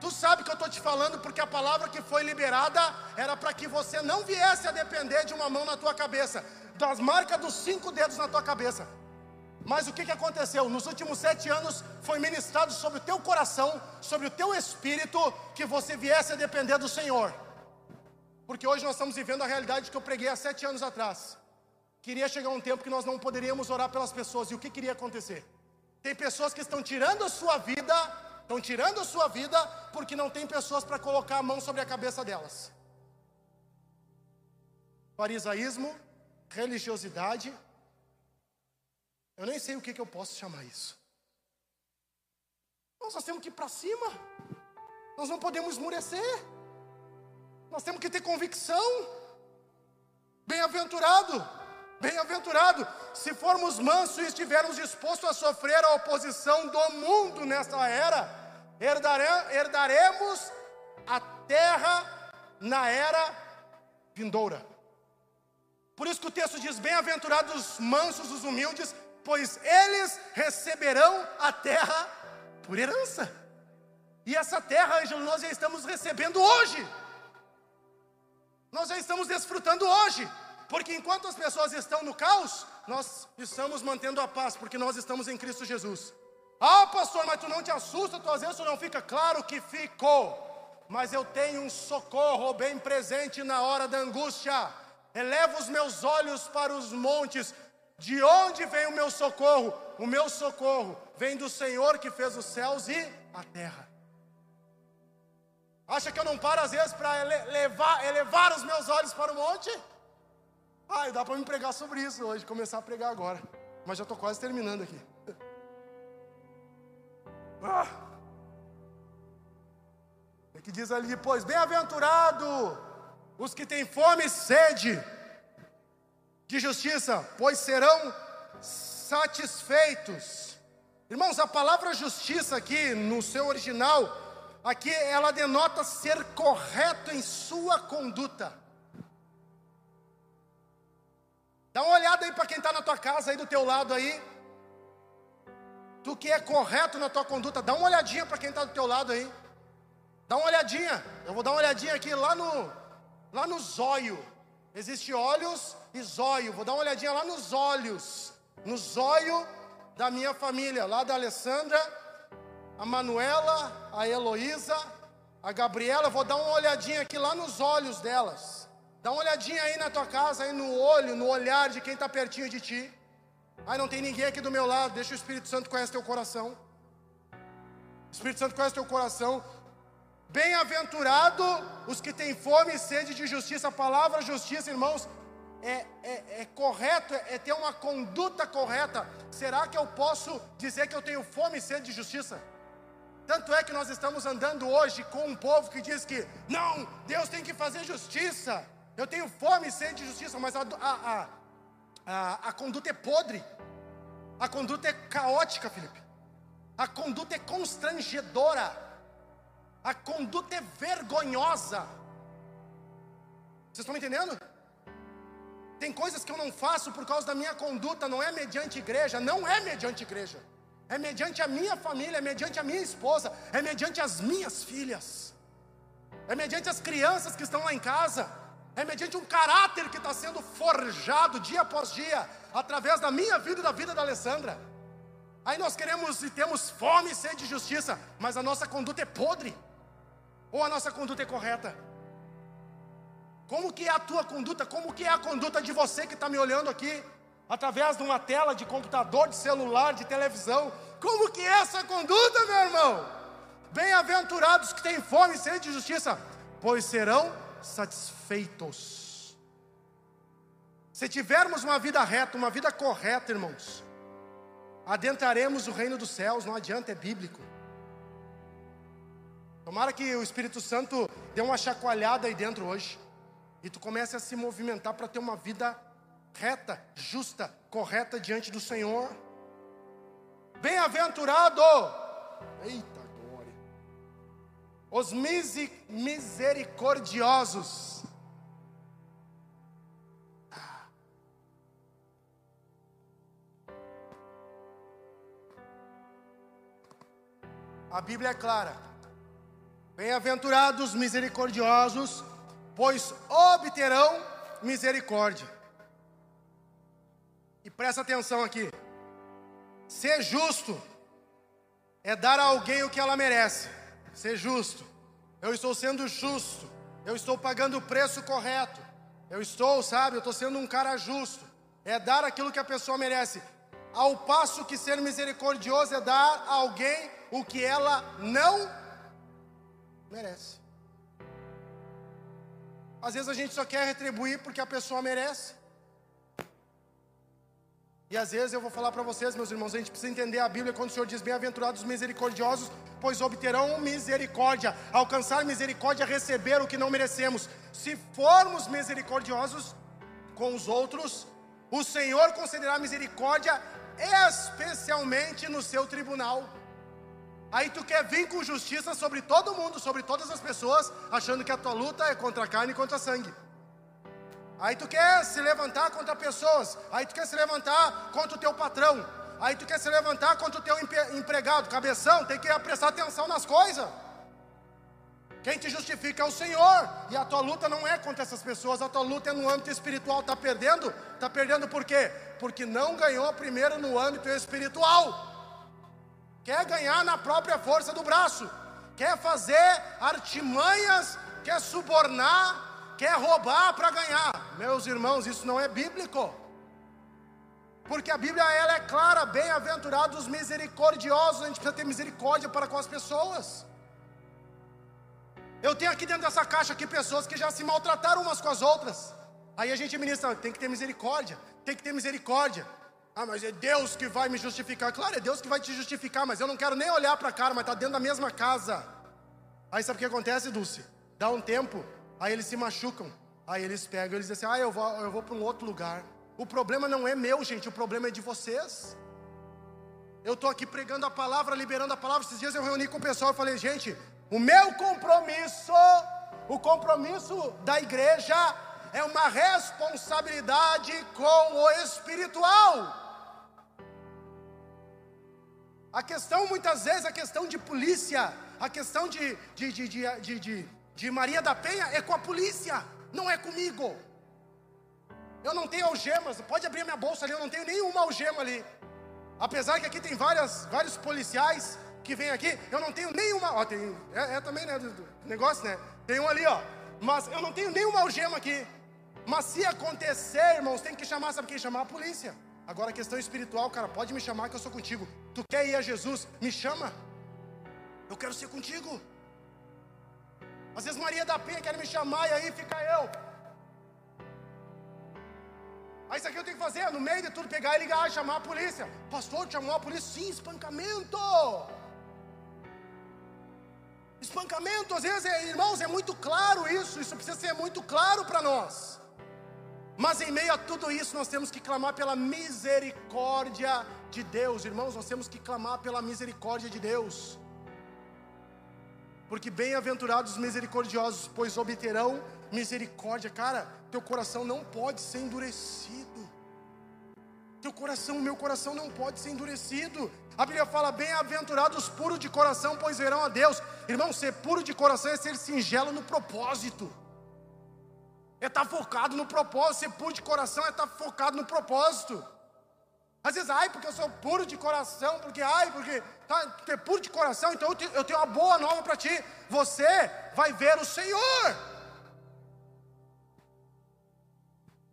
Tu sabe que eu estou te falando porque a palavra que foi liberada era para que você não viesse a depender de uma mão na tua cabeça, das marcas dos cinco dedos na tua cabeça. Mas o que, que aconteceu? Nos últimos sete anos foi ministrado sobre o teu coração, sobre o teu espírito, que você viesse a depender do Senhor. Porque hoje nós estamos vivendo a realidade que eu preguei há sete anos atrás. Queria chegar um tempo que nós não poderíamos orar pelas pessoas. E o que queria acontecer? Tem pessoas que estão tirando a sua vida, estão tirando a sua vida, porque não tem pessoas para colocar a mão sobre a cabeça delas. Farisaísmo, religiosidade, Eu nem sei o que, que eu posso chamar isso. Nós, nós temos que ir para cima. Nós não podemos esmurecer. Nós temos que ter convicção. Bem-aventurado, bem-aventurado, se formos mansos e estivermos dispostos a sofrer a oposição do mundo nesta era, herdare, herdaremos a terra na era vindoura. Por isso que o texto diz: Bem-aventurados os mansos, os humildes, pois eles receberão a terra por herança. E essa terra, Ângelo, nós já estamos recebendo hoje. Nós já estamos desfrutando hoje. Porque enquanto as pessoas estão no caos, nós estamos mantendo a paz, porque nós estamos em Cristo Jesus. Ah, pastor, mas tu não te assusta, tu às vezes tu não fica claro que ficou. Mas eu tenho um socorro bem presente na hora da angústia. Elevo os meus olhos para os montes. De onde vem o meu socorro? O meu socorro vem do Senhor que fez os céus e a terra. Acha que eu não paro às vezes para elevar, elevar os meus olhos para o monte? Ah, dá para me pregar sobre isso hoje, começar a pregar agora. Mas já estou quase terminando aqui. *laughs* Ah. É que diz ali depois: Bem-aventurado os que têm fome e sede de justiça, pois serão satisfeitos. Irmãos, a palavra justiça aqui no seu original, aqui ela denota ser correto em sua conduta. Dá uma olhada aí para quem está na tua casa, aí do teu lado aí. Tu que é correto na tua conduta, dá uma olhadinha para quem está do teu lado aí. Dá uma olhadinha. Eu vou dar uma olhadinha aqui lá no lá no zóio. Existe olhos e zóio. Vou dar uma olhadinha lá nos olhos. No zóio da minha família, lá da Alessandra, a Manuela, a Heloísa, a Gabriela. Vou dar uma olhadinha aqui lá nos olhos delas. Dá uma olhadinha aí na tua casa, aí no olho, no olhar de quem está pertinho de ti. Ai, não tem ninguém aqui do meu lado. Deixa o Espírito Santo conhecer teu coração. O Espírito Santo conhece teu coração. Bem-aventurado os que têm fome e sede de justiça. A palavra justiça, irmãos, é, é, é correto, é, é ter uma conduta correta. Será que eu posso dizer que eu tenho fome e sede de justiça? Tanto é que nós estamos andando hoje com um povo que diz que não, Deus tem que fazer justiça. Eu tenho fome e sede de justiça, mas a, a, a, a, conduta é podre. A conduta é caótica, Felipe. A conduta é constrangedora. A conduta é vergonhosa. Vocês estão me entendendo? Tem coisas que eu não faço por causa da minha conduta, não é mediante igreja, não é mediante igreja. É mediante a minha família, é mediante a minha esposa, é mediante as minhas filhas. É mediante as crianças que estão lá em casa é mediante um caráter que está sendo forjado dia após dia, através da minha vida e da vida da Alessandra. Aí nós queremos e temos fome e sede de justiça, mas a nossa conduta é podre, ou a nossa conduta é correta? Como que é a tua conduta? Como que é a conduta de você que está me olhando aqui, através de uma tela de computador, de celular, de televisão? Como que é essa conduta, meu irmão? Bem-aventurados que têm fome e sede de justiça, pois serão satisfeitos. Se tivermos uma vida reta, uma vida correta, irmãos, adentraremos o reino dos céus, não adianta, é bíblico. Tomara que o Espírito Santo dê uma chacoalhada aí dentro hoje e tu comece a se movimentar para ter uma vida reta, justa, correta diante do Senhor. Bem-aventurado! Eita! Os misericordiosos. A Bíblia é clara. Bem-aventurados misericordiosos, pois obterão misericórdia. E presta atenção aqui. Ser justo é dar a alguém o que ela merece ser justo. Eu estou sendo justo. Eu estou pagando o preço correto. Eu estou, sabe, eu estou sendo um cara justo. É dar aquilo que a pessoa merece. Ao passo que ser misericordioso é dar a alguém o que ela não merece. Às vezes a gente só quer retribuir porque a pessoa merece. E às vezes eu vou falar para vocês, meus irmãos, a gente precisa entender a Bíblia quando o Senhor diz: Bem-aventurados os misericordiosos, pois obterão misericórdia, alcançar misericórdia, receber o que não merecemos. Se formos misericordiosos com os outros, o Senhor concederá misericórdia, especialmente no seu tribunal. Aí tu quer vir com justiça sobre todo mundo, sobre todas as pessoas, achando que a tua luta é contra a carne e contra sangue. Aí tu quer se levantar contra pessoas, aí tu quer se levantar contra o teu patrão, aí tu quer se levantar contra o teu empregado, cabeção, tem que prestar atenção nas coisas. Quem te justifica é o Senhor, e a tua luta não é contra essas pessoas, a tua luta é no âmbito espiritual. Está perdendo? Está perdendo por quê? Porque não ganhou primeiro no âmbito espiritual. Quer ganhar na própria força do braço, quer fazer artimanhas, quer subornar, quer roubar para ganhar. Meus irmãos, isso não é bíblico. Porque a Bíblia ela é clara, bem-aventurados os misericordiosos, a gente precisa ter misericórdia para com as pessoas. Eu tenho aqui dentro dessa caixa aqui pessoas que já se maltrataram umas com as outras. Aí a gente ministra, tem que ter misericórdia, tem que ter misericórdia. Ah, mas é Deus que vai me justificar. Claro, é Deus que vai te justificar, mas eu não quero nem olhar para a cara, mas está dentro da mesma casa. Aí sabe o que acontece, Dulce? Dá um tempo, Aí eles se machucam. Aí eles pegam, eles dizem assim: "Ah, eu vou, eu vou para um outro lugar". O problema não é meu, gente, o problema é de vocês. Eu estou aqui pregando a palavra, liberando a palavra. Esses dias eu reuni com o pessoal e falei: "Gente, o meu compromisso, o compromisso da igreja é uma responsabilidade com o espiritual. A questão, muitas vezes, a questão de polícia, a questão de, de, de, de, de Maria da Penha é com a polícia, não é comigo. Eu não tenho algemas, pode abrir minha bolsa ali, eu não tenho nenhuma algema ali. Apesar que aqui tem várias, vários policiais que vêm aqui, eu não tenho nenhuma. Ó, tem, é, é também, né? Do, do negócio, né? Tem um ali, ó. Mas eu não tenho nenhuma algema aqui. Mas se acontecer, irmãos, tem que chamar, sabe quem? Chamar a polícia. Agora, a questão espiritual, cara, pode me chamar que eu sou contigo. Tu quer ir a Jesus? Me chama. Eu quero ser contigo. Às vezes Maria da Penha quer me chamar e aí fica eu. Aí isso aqui eu tenho que fazer, no meio de tudo, pegar e ligar, chamar a polícia. Pastor, chamou a polícia? Sim, espancamento. Espancamento, às vezes, é, irmãos, é muito claro isso, isso precisa ser muito claro para nós. Mas em meio a tudo isso, nós temos que clamar pela misericórdia de Deus, irmãos, nós temos que clamar pela misericórdia de Deus. Porque bem-aventurados os misericordiosos, pois obterão misericórdia. Cara, teu coração não pode ser endurecido. Teu coração, meu coração não pode ser endurecido. A Bíblia fala: bem-aventurados puros de coração, pois verão a Deus. Irmão, ser puro de coração é ser singelo no propósito. É estar tá focado no propósito. Ser puro de coração é estar tá focado no propósito. Às vezes, ai, porque eu sou puro de coração, porque, ai, porque tá, tu é puro de coração, então eu, te, eu tenho uma boa nova para ti. Você vai ver o Senhor.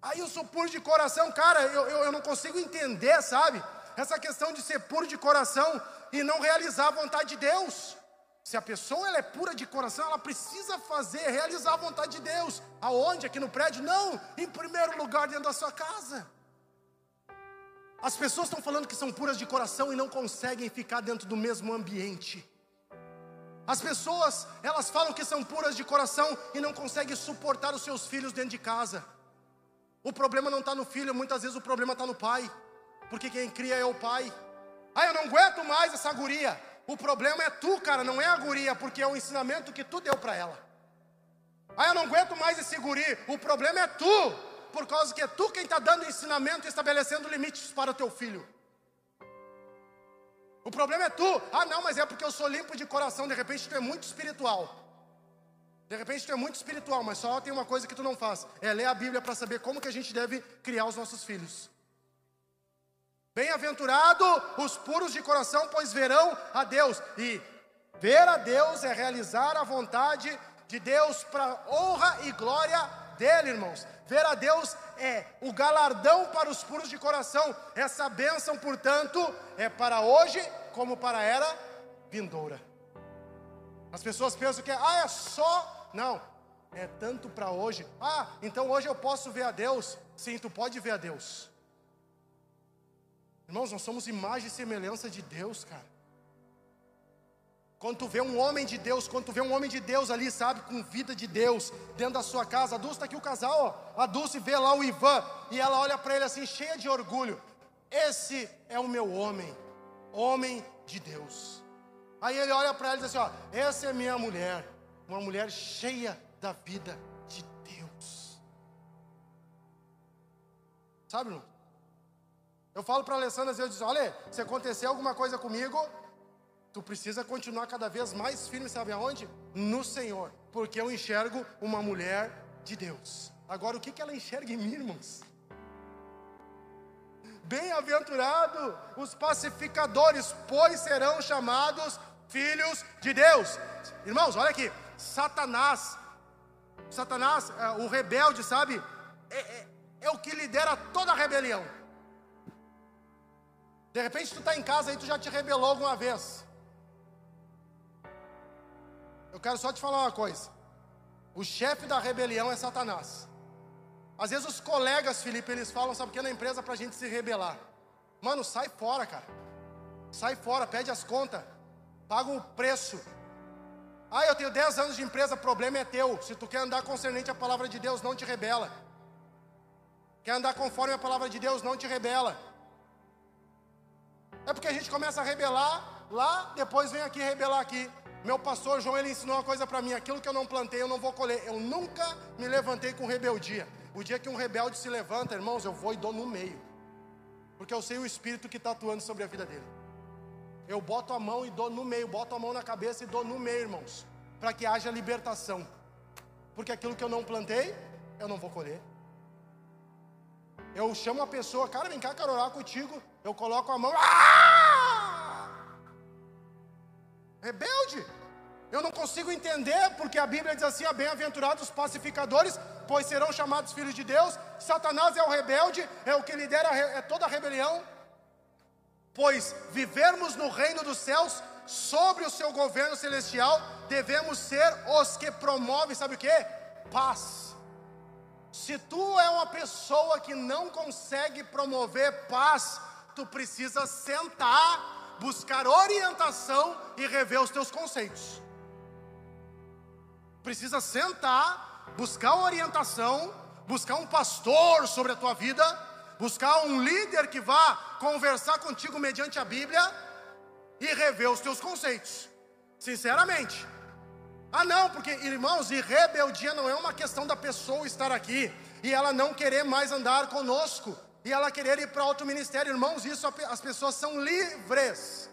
Aí eu sou puro de coração, cara, eu, eu, eu não consigo entender, sabe? Essa questão de ser puro de coração e não realizar a vontade de Deus. Se a pessoa ela é pura de coração, ela precisa fazer, realizar a vontade de Deus. Aonde? Aqui no prédio? Não, em primeiro lugar dentro da sua casa. As pessoas estão falando que são puras de coração e não conseguem ficar dentro do mesmo ambiente. As pessoas, elas falam que são puras de coração e não conseguem suportar os seus filhos dentro de casa. O problema não está no filho, muitas vezes o problema está no pai, porque quem cria é o pai. Ah, eu não aguento mais essa guria. O problema é tu, cara, não é a guria, porque é o ensinamento que tu deu para ela. Ah, eu não aguento mais esse guri. O problema é tu, por causa que é tu quem está dando ensinamento e estabelecendo limites para o teu filho. O problema é tu. Ah, não, mas é porque eu sou limpo de coração. De repente tu é muito espiritual. De repente tu é muito espiritual, mas só tem uma coisa que tu não faz: é ler a Bíblia para saber como que a gente deve criar os nossos filhos. Bem-aventurado os puros de coração, pois verão a Deus. E ver a Deus é realizar a vontade de Deus para honra e glória dele, irmãos. Ver a Deus é o galardão para os puros de coração. Essa bênção, portanto, é para hoje como para a era vindoura. As pessoas pensam que ah, é só. Não, é tanto para hoje. Ah, então hoje eu posso ver a Deus. Sim, tu pode ver a Deus. Irmãos, nós somos imagem e semelhança de Deus, cara. Quando tu vê um homem de Deus, quando tu vê um homem de Deus ali, sabe, com vida de Deus, dentro da sua casa, a Dulce está aqui o casal, ó. A Dulce vê lá o Ivan e ela olha para ele assim, cheia de orgulho. Esse é o meu homem, homem de Deus. Aí ele olha para ela e diz assim: ó, essa é minha mulher, uma mulher cheia da vida de Deus. Sabe, irmão? Eu falo para a Alessandra, eu digo, olha, se acontecer alguma coisa comigo, tu precisa continuar cada vez mais firme, sabe aonde? No Senhor, porque eu enxergo uma mulher de Deus. Agora, o que, que ela enxerga em mim, irmãos? Bem-aventurado os pacificadores, pois serão chamados filhos de Deus. Irmãos, olha aqui, Satanás, Satanás, é, o rebelde, sabe? É, é, é o que lidera toda a rebelião. De repente tu está em casa e tu já te rebelou alguma vez. Eu quero só te falar uma coisa. O chefe da rebelião é Satanás. Às vezes os colegas, Felipe, eles falam, sabe o que na empresa para a gente se rebelar? Mano, sai fora, cara. Sai fora, pede as contas. Paga o preço. Ah, eu tenho 10 anos de empresa, problema é teu. Se tu quer andar concernente à palavra de Deus, não te rebela. Quer andar conforme a palavra de Deus, não te rebela. É porque a gente começa a rebelar lá, depois vem aqui rebelar aqui. Meu pastor João, ele ensinou uma coisa para mim: aquilo que eu não plantei, eu não vou colher. Eu nunca me levantei com rebeldia. O dia que um rebelde se levanta, irmãos, eu vou e dou no meio, porque eu sei o espírito que está atuando sobre a vida dele. Eu boto a mão e dou no meio, boto a mão na cabeça e dou no meio, irmãos, para que haja libertação, porque aquilo que eu não plantei, eu não vou colher. Eu chamo a pessoa, cara, vem cá, quero orar contigo. Eu coloco a mão, ah! Rebelde. Eu não consigo entender, porque a Bíblia diz assim: bem-aventurados os pacificadores, pois serão chamados filhos de Deus. Satanás é o rebelde, é o que lidera é toda a rebelião. Pois vivermos no reino dos céus, sobre o seu governo celestial, devemos ser os que promovem, sabe o que? Paz. Se tu é uma pessoa que não consegue promover paz, tu precisa sentar, buscar orientação e rever os teus conceitos. Precisa sentar, buscar orientação, buscar um pastor sobre a tua vida, buscar um líder que vá conversar contigo mediante a Bíblia e rever os teus conceitos. Sinceramente. Ah, não, porque irmãos, e rebeldia não é uma questão da pessoa estar aqui e ela não querer mais andar conosco e ela querer ir para outro ministério. Irmãos, isso as pessoas são livres.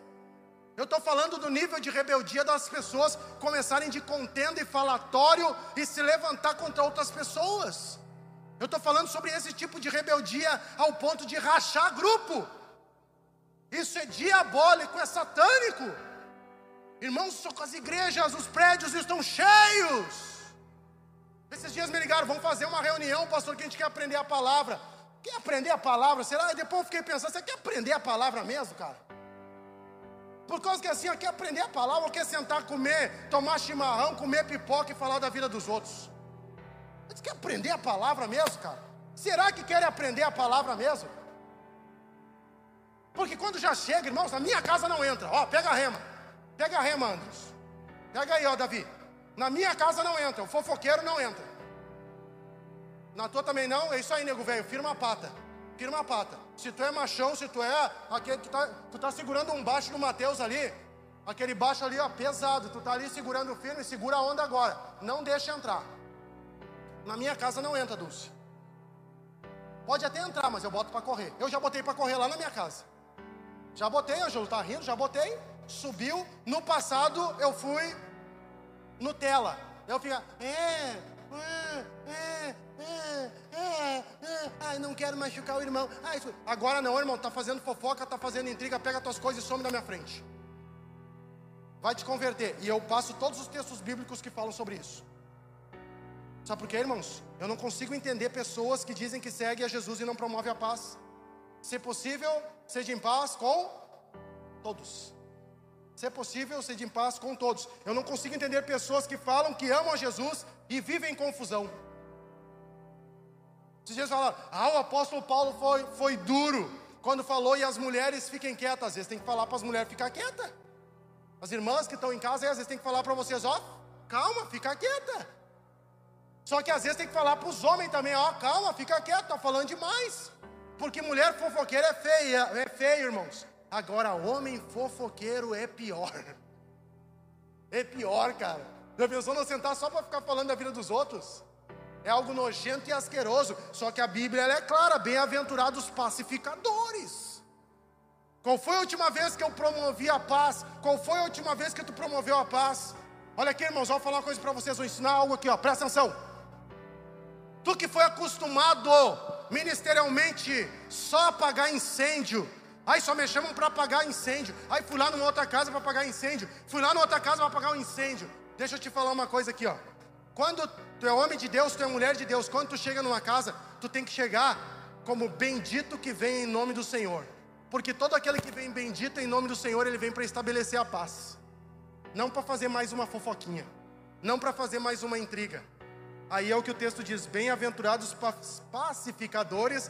Eu estou falando do nível de rebeldia das pessoas começarem de contenda e falatório e se levantar contra outras pessoas. Eu estou falando sobre esse tipo de rebeldia ao ponto de rachar grupo. Isso é diabólico, é satânico. Irmãos, as igrejas, os prédios estão cheios. Esses dias me ligaram, vamos fazer uma reunião, pastor, que a gente quer aprender a palavra. Quer aprender a palavra? Será? E depois eu fiquei pensando, você quer aprender a palavra mesmo, cara? Por causa que assim, quer aprender a palavra quer sentar, comer, tomar chimarrão, comer pipoca e falar da vida dos outros? Você quer aprender a palavra mesmo, cara? Será que querem aprender a palavra mesmo? Porque quando já chega, irmãos, na minha casa não entra. Ó, pega a rema. Pega a rema, Andros. Pega aí, ó, Davi. Na minha casa não entra. O fofoqueiro não entra. Na tua também não? É isso aí, nego velho. Firma a pata. Firma a pata. Se tu é machão, se tu é aquele que tá, tu tá segurando um baixo do Mateus ali, aquele baixo ali, ó, pesado. Tu tá ali segurando firme, segura a onda agora. Não deixa entrar. Na minha casa não entra, Dulce. Pode até entrar, mas eu boto para correr. Eu já botei para correr lá na minha casa. Já botei, Ângelo, tá rindo? Já botei. Subiu. No passado eu fui Nutella. Eu fico, é, é, é, é, é, é, ai, não quero machucar o irmão. Ai, agora não, irmão, tá fazendo fofoca, tá fazendo intriga, pega tuas coisas e some da minha frente. Vai te converter. E eu passo todos os textos bíblicos que falam sobre isso. Sabe por quê, irmãos? Eu não consigo entender pessoas que dizem que seguem a Jesus e não promovem a paz. Se possível, seja em paz com todos. Se possível, seja em paz com todos. Eu não consigo entender pessoas que falam que amam a Jesus e vivem em confusão. Esses dias falaram, ah, o apóstolo Paulo foi, foi duro. quando falou e as mulheres fiquem quietas, às vezes tem que falar para as mulheres ficar quieta. As irmãs que estão em casa, às vezes tem que falar para vocês, ó, calma, fica quieta. Só que às vezes tem que falar para os homens também, ó, calma, fica quieto, tá falando demais. Porque mulher fofoqueira é feia, é feio, irmãos. Agora, homem fofoqueiro é pior. *laughs* É pior, cara. Já pensou não sentar só para ficar falando da vida dos outros? É algo nojento e asqueroso. Só que a Bíblia é clara: bem-aventurados pacificadores. Qual foi a última vez que eu promovi a paz? Qual foi a última vez que tu promoveu a paz? Olha aqui, irmãos, vou falar uma coisa para vocês, vou ensinar algo aqui, ó. Presta atenção. Tu que foi acostumado ministerialmente só apagar incêndio, Aí só me chamam para apagar incêndio. Aí fui lá numa outra casa para apagar incêndio. Fui lá numa outra casa para apagar um incêndio. Deixa eu te falar uma coisa aqui, ó. Quando tu é homem de Deus, tu é mulher de Deus, quando tu chega numa casa, tu tem que chegar como bendito que vem em nome do Senhor. Porque todo aquele que vem bendito em nome do Senhor, ele vem para estabelecer a paz. Não para fazer mais uma fofoquinha. Não para fazer mais uma intriga. Aí é o que o texto diz: Bem-aventurados pacificadores,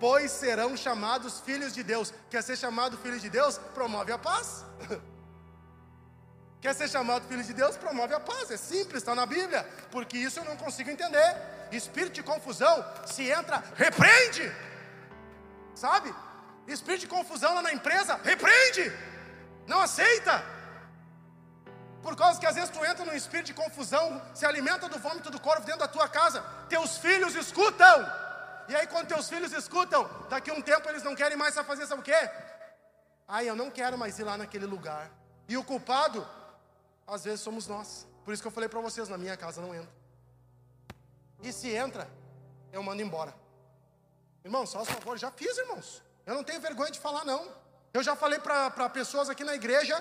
pois serão chamados filhos de Deus. Quer ser chamado filho de Deus? Promove a paz. *laughs* Quer ser chamado filho de Deus? Promove a paz. É simples, está na Bíblia. Porque isso eu não consigo entender. Espírito de confusão, se entra, repreende. Sabe? Espírito de confusão lá na empresa, repreende. Não aceita. Por causa que às vezes tu entra num espírito de confusão, se alimenta do vômito do corpo dentro da tua casa, teus filhos escutam. E aí, quando teus filhos escutam, daqui a um tempo eles não querem mais fazer, sabe o quê? Ai, eu não quero mais ir lá naquele lugar. E o culpado, às vezes somos nós. Por isso que eu falei para vocês: na minha casa não entra. E se entra, eu mando embora. Irmão, só por favor, já fiz, irmãos. Eu não tenho vergonha de falar, não. Eu já falei para pessoas aqui na igreja.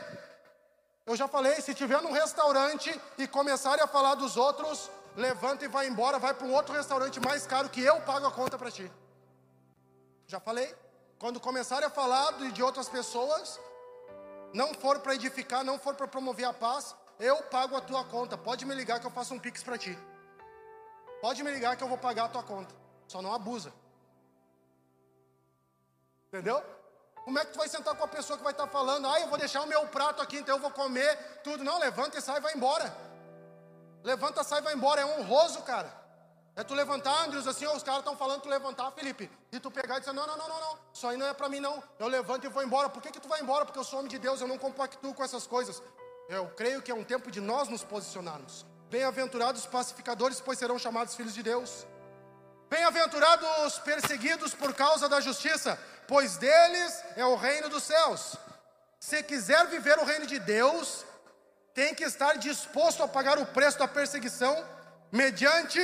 Eu já falei: se tiver num restaurante e começarem a falar dos outros, levanta e vai embora, vai para um outro restaurante mais caro que eu pago a conta para ti. Já falei. Quando começarem a falar de outras pessoas, não for para edificar, não for para promover a paz, eu pago a tua conta. Pode me ligar que eu faço um pix para ti. Pode me ligar que eu vou pagar a tua conta. Só não abusa. Entendeu? Como é que tu vai sentar com a pessoa que vai estar tá falando? Ah, eu vou deixar o meu prato aqui, então eu vou comer tudo. Não, levanta e sai vai embora. Levanta, sai, vai embora. É honroso, cara. É tu levantar, Andrews, assim, ó, os caras estão falando tu levantar, Felipe. E tu pegar e dizer, não, não, não, não, não. Isso aí não é para mim, não. Eu levanto e vou embora. Por que, que tu vai embora? Porque eu sou homem de Deus, eu não compactuo com essas coisas. Eu creio que é um tempo de nós nos posicionarmos. Bem-aventurados pacificadores, pois serão chamados filhos de Deus. Bem-aventurados os perseguidos por causa da justiça, pois deles é o reino dos céus. Se quiser viver o reino de Deus, tem que estar disposto a pagar o preço da perseguição mediante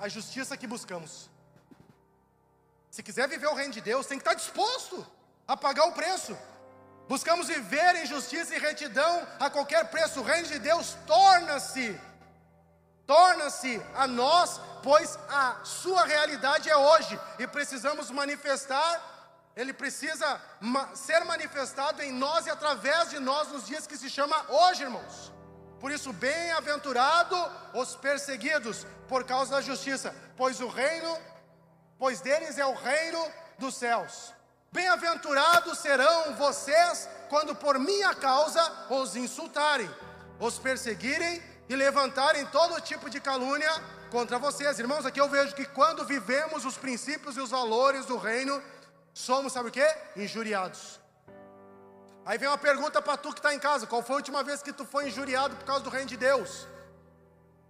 a justiça que buscamos. Se quiser viver o reino de Deus, tem que estar disposto a pagar o preço. Buscamos viver em justiça e retidão a qualquer preço. O reino de Deus torna-se, torna-se a nós, pois a sua realidade é hoje e precisamos manifestar ele precisa ser manifestado em nós e através de nós nos dias que se chama hoje, irmãos. Por isso, bem-aventurado os perseguidos por causa da justiça, pois o reino, pois deles é o reino dos céus. Bem-aventurados serão vocês quando por minha causa os insultarem, os perseguirem e levantarem todo tipo de calúnia contra vocês. Irmãos, aqui eu vejo que quando vivemos os princípios e os valores do reino, somos, sabe o que? Injuriados. Aí vem uma pergunta para tu que está em casa: qual foi a última vez que tu foi injuriado por causa do reino de Deus?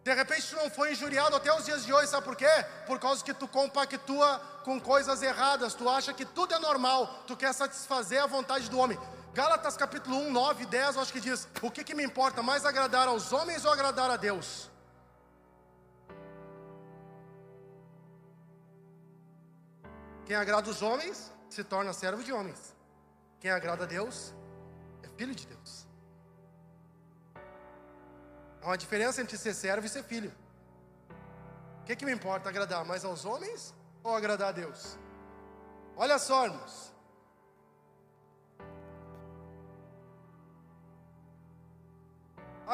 De repente tu não foi injuriado até os dias de hoje, sabe por quê? Por causa que tu compactua com coisas erradas, tu acha que tudo é normal, tu quer satisfazer a vontade do homem. Gálatas capítulo 1, 9 e 10, eu acho que diz: O que, que me importa mais agradar aos homens ou agradar a Deus? Quem agrada os homens se torna servo de homens. Quem agrada a Deus filho de Deus. Há uma diferença entre ser servo e ser filho. O que, que me importa agradar mais aos homens ou agradar a Deus? Olha só, irmãos.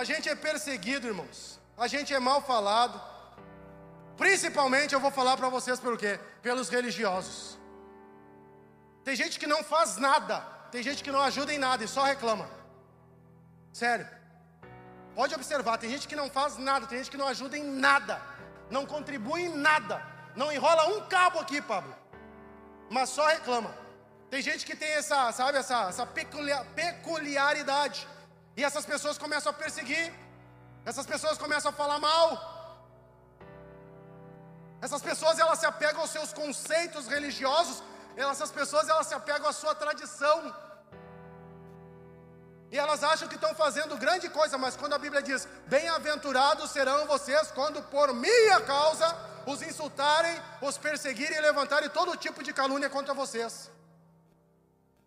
A gente é perseguido, irmãos. A gente é mal falado. Principalmente eu vou falar para vocês pelo quê? Pelos religiosos. Tem gente que não faz nada, tem gente que não ajuda em nada e só reclama. Sério. Pode observar, tem gente que não faz nada, tem gente que não ajuda em nada, não contribui em nada, não enrola um cabo aqui, Pablo, mas só reclama. Tem gente que tem essa, sabe, essa, essa peculiaridade, e essas pessoas começam a perseguir, essas pessoas começam a falar mal, essas pessoas elas se apegam aos seus conceitos religiosos, essas pessoas elas se apegam à sua tradição. E elas acham que estão fazendo grande coisa, mas quando a Bíblia diz: Bem-aventurados serão vocês quando por minha causa os insultarem, os perseguirem e levantarem todo tipo de calúnia contra vocês.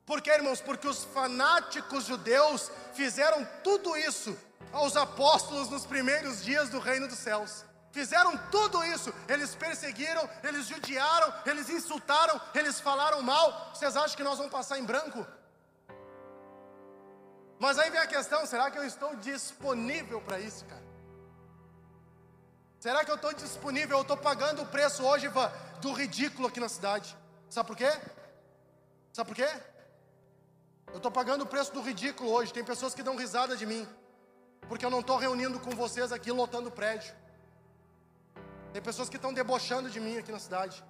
Por quê, irmãos? Porque os fanáticos judeus fizeram tudo isso aos apóstolos nos primeiros dias do reino dos céus. Fizeram tudo isso, eles perseguiram, eles judiaram, eles insultaram, eles falaram mal. Vocês acham que nós vamos passar em branco? Mas aí vem a questão: será que eu estou disponível para isso, cara? Será que eu estou disponível? Eu estou pagando o preço hoje, Ivan, do ridículo aqui na cidade. Sabe por quê? Sabe por quê? Eu estou pagando o preço do ridículo hoje. Tem pessoas que dão risada de mim, porque eu não estou reunindo com vocês aqui lotando prédio. Tem pessoas que estão debochando de mim aqui na cidade.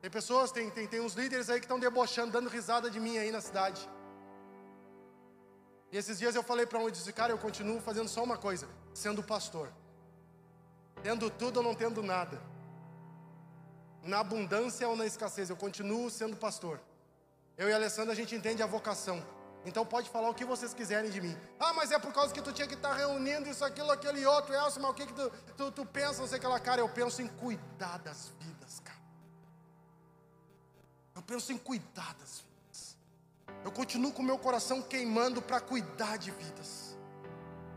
Tem pessoas, tem, tem, tem uns líderes aí que estão debochando, dando risada de mim aí na cidade. E esses dias eu falei para um, disse, cara, eu continuo fazendo só uma coisa, sendo pastor. Tendo tudo ou não tendo nada. Na abundância ou na escassez, eu continuo sendo pastor. Eu e a Alessandra, a gente entende a vocação. Então pode falar o que vocês quiserem de mim. Ah, mas é por causa que tu tinha que estar reunindo isso, aquilo, aquele outro, Elcio, mas o que, que tu, tu, tu pensa, não sei aquela cara. Eu penso em cuidar das vidas, cara. Eu penso em cuidar das vidas. Eu continuo com meu coração queimando para cuidar de vidas.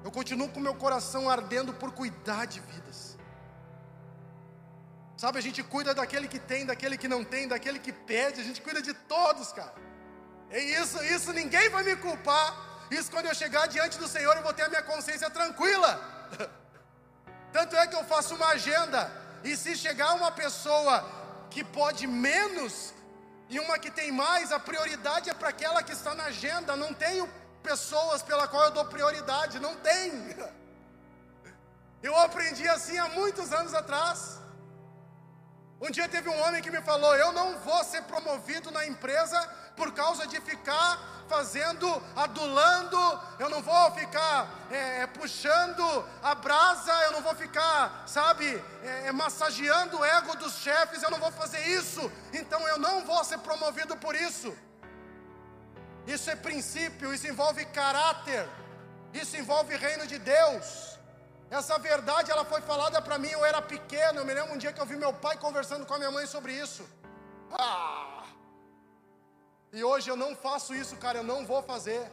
Eu continuo com meu coração ardendo por cuidar de vidas. Sabe, a gente cuida daquele que tem, daquele que não tem, daquele que pede, a gente cuida de todos, cara. É isso, isso ninguém vai me culpar. Isso quando eu chegar diante do Senhor, eu vou ter a minha consciência tranquila. *laughs* Tanto é que eu faço uma agenda, e se chegar uma pessoa que pode menos, e uma que tem mais, a prioridade é para aquela que está na agenda. Não tenho pessoas pela qual eu dou prioridade, não tem. Eu aprendi assim há muitos anos atrás. Um dia teve um homem que me falou: Eu não vou ser promovido na empresa por causa de ficar fazendo, adulando, eu não vou ficar é, é, puxando a brasa, eu não vou ficar, sabe, é, é, massageando o ego dos chefes, eu não vou fazer isso, então eu não vou ser promovido por isso. Isso é princípio, isso envolve caráter, isso envolve reino de Deus. Essa verdade ela foi falada para mim, eu era pequeno, eu me lembro um dia que eu vi meu pai conversando com a minha mãe sobre isso. Ah! E hoje eu não faço isso, cara, eu não vou fazer.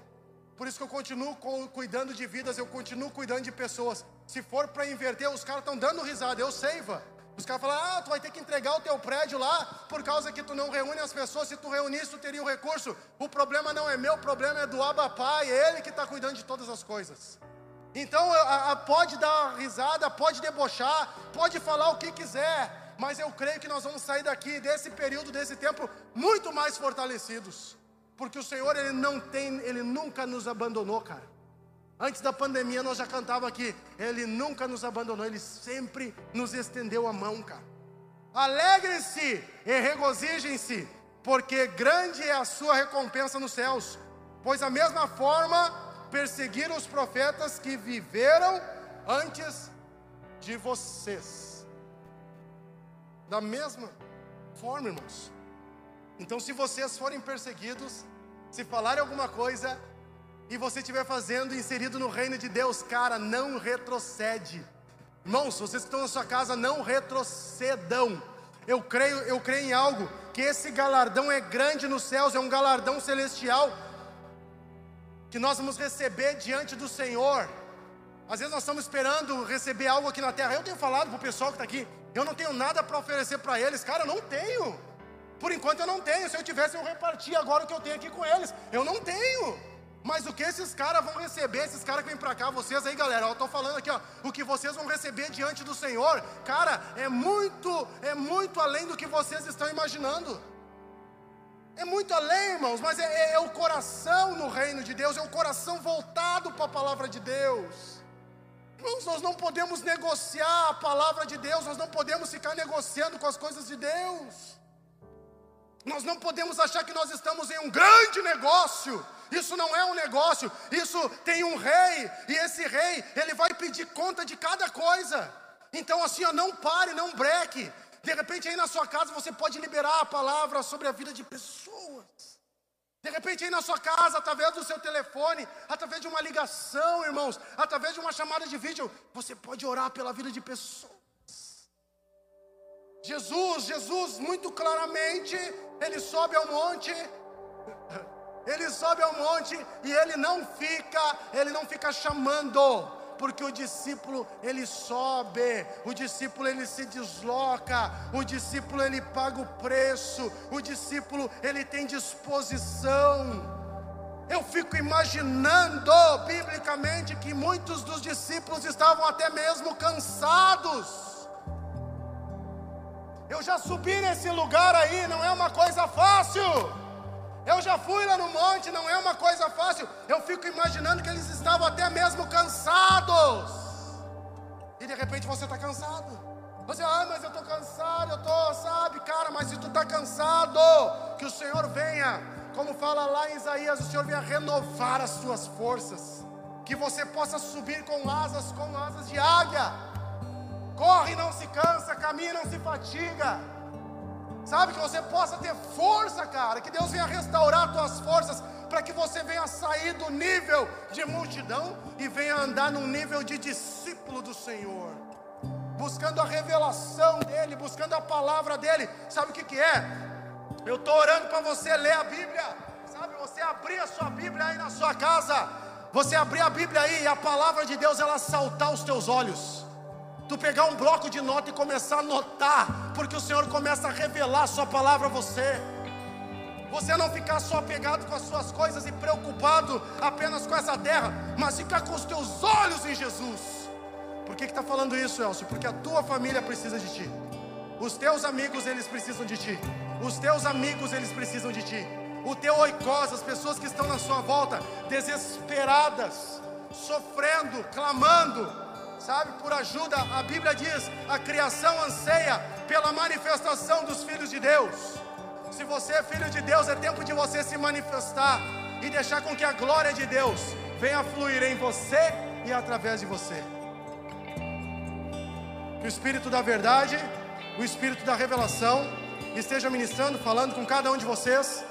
Por isso que eu continuo cuidando de vidas, eu continuo cuidando de pessoas. Se for para inverter, os caras estão dando risada, eu sei, Ivan. Os caras falam, ah, tu vai ter que entregar o teu prédio lá por causa que tu não reúne as pessoas. Se tu reunisse, tu teria o um recurso. O problema não é meu, o problema é do Abapai, é ele que está cuidando de todas as coisas. Então, a, a, pode dar risada, pode debochar, pode falar o que quiser, mas eu creio que nós vamos sair daqui desse período, desse tempo, muito mais fortalecidos, porque o Senhor ele não tem, ele nunca nos abandonou, cara. Antes da pandemia nós já cantava aqui, ele nunca nos abandonou, ele sempre nos estendeu a mão, cara. Alegrem-se e regozijem-se, porque grande é a sua recompensa nos céus, pois a mesma forma perseguiram os profetas que viveram antes de vocês. Da mesma forma, irmãos. Então, se vocês forem perseguidos, se falarem alguma coisa e você estiver fazendo inserido no reino de Deus, cara, não retrocede. Irmãos, vocês que estão na sua casa, não retrocedam. Eu creio, eu creio em algo que esse galardão é grande nos céus, é um galardão celestial que nós vamos receber diante do Senhor. Às vezes nós estamos esperando receber algo aqui na terra. Eu tenho falado para o pessoal que está aqui, eu não tenho nada para oferecer para eles, cara, eu não tenho. Por enquanto eu não tenho. Se eu tivesse, eu repartia agora o que eu tenho aqui com eles. Eu não tenho. Mas o que esses caras vão receber, esses caras que vêm para cá, vocês aí, galera, eu estou falando aqui, ó, o que vocês vão receber diante do Senhor, cara, é muito, é muito além do que vocês estão imaginando. É muito além, irmãos, mas é, é, é o coração no reino de Deus, é o coração voltado para a palavra de Deus. Irmãos, nós não podemos negociar a palavra de Deus, nós não podemos ficar negociando com as coisas de Deus. Nós não podemos achar que nós estamos em um grande negócio. Isso não é um negócio, isso tem um rei, e esse rei, ele vai pedir conta de cada coisa. Então, assim, ó, não pare, não breque. De repente, aí na sua casa, você pode liberar a palavra sobre a vida de pessoas. De repente, aí na sua casa, através do seu telefone, através de uma ligação, irmãos, através de uma chamada de vídeo, você pode orar pela vida de pessoas. Jesus, Jesus, muito claramente, ele sobe ao monte, *laughs* ele sobe ao monte e ele não fica, ele não fica chamando, porque o discípulo ele sobe, o discípulo ele se desloca, o discípulo ele paga o preço, o discípulo ele tem disposição. Eu fico imaginando biblicamente que muitos dos discípulos estavam até mesmo cansados. Eu já subi nesse lugar aí, não é uma coisa fácil. Eu já fui lá no monte, não é uma coisa fácil. Eu fico imaginando que eles estavam até mesmo cansados. E de repente você está cansado. Você, ah, mas eu estou cansado, eu estou, sabe, cara, mas se tu está cansado, que o Senhor venha, como fala lá em Isaías, o Senhor venha renovar as suas forças, que você possa subir com asas, com asas de águia corre não se cansa, caminha não se fatiga. Sabe que você possa ter força, cara, que Deus venha restaurar tuas forças para que você venha sair do nível de multidão e venha andar no nível de discípulo do Senhor. Buscando a revelação dele, buscando a palavra dele. Sabe o que que é? Eu estou orando para você ler a Bíblia. Sabe, você abrir a sua Bíblia aí na sua casa. Você abrir a Bíblia aí e a palavra de Deus ela saltar os teus olhos tu pegar um bloco de nota e começar a anotar, porque o Senhor começa a revelar a sua palavra a você. Você não ficar só pegado com as suas coisas e preocupado apenas com essa terra, mas ficar com os teus olhos em Jesus. Por que está falando isso, Elcio? Porque a tua família precisa de ti. Os teus amigos, eles precisam de ti. Os teus amigos, eles precisam de ti. O teu oicós, as pessoas que estão na sua volta, desesperadas, sofrendo, clamando, sabe, por ajuda. A Bíblia diz: a criação anseia pela manifestação dos filhos de Deus. Se você é filho de Deus, é tempo de você se manifestar e deixar com que a glória de Deus venha fluir em você e através de você. Que o Espírito da verdade, o Espírito da revelação, esteja ministrando, falando com cada um de vocês.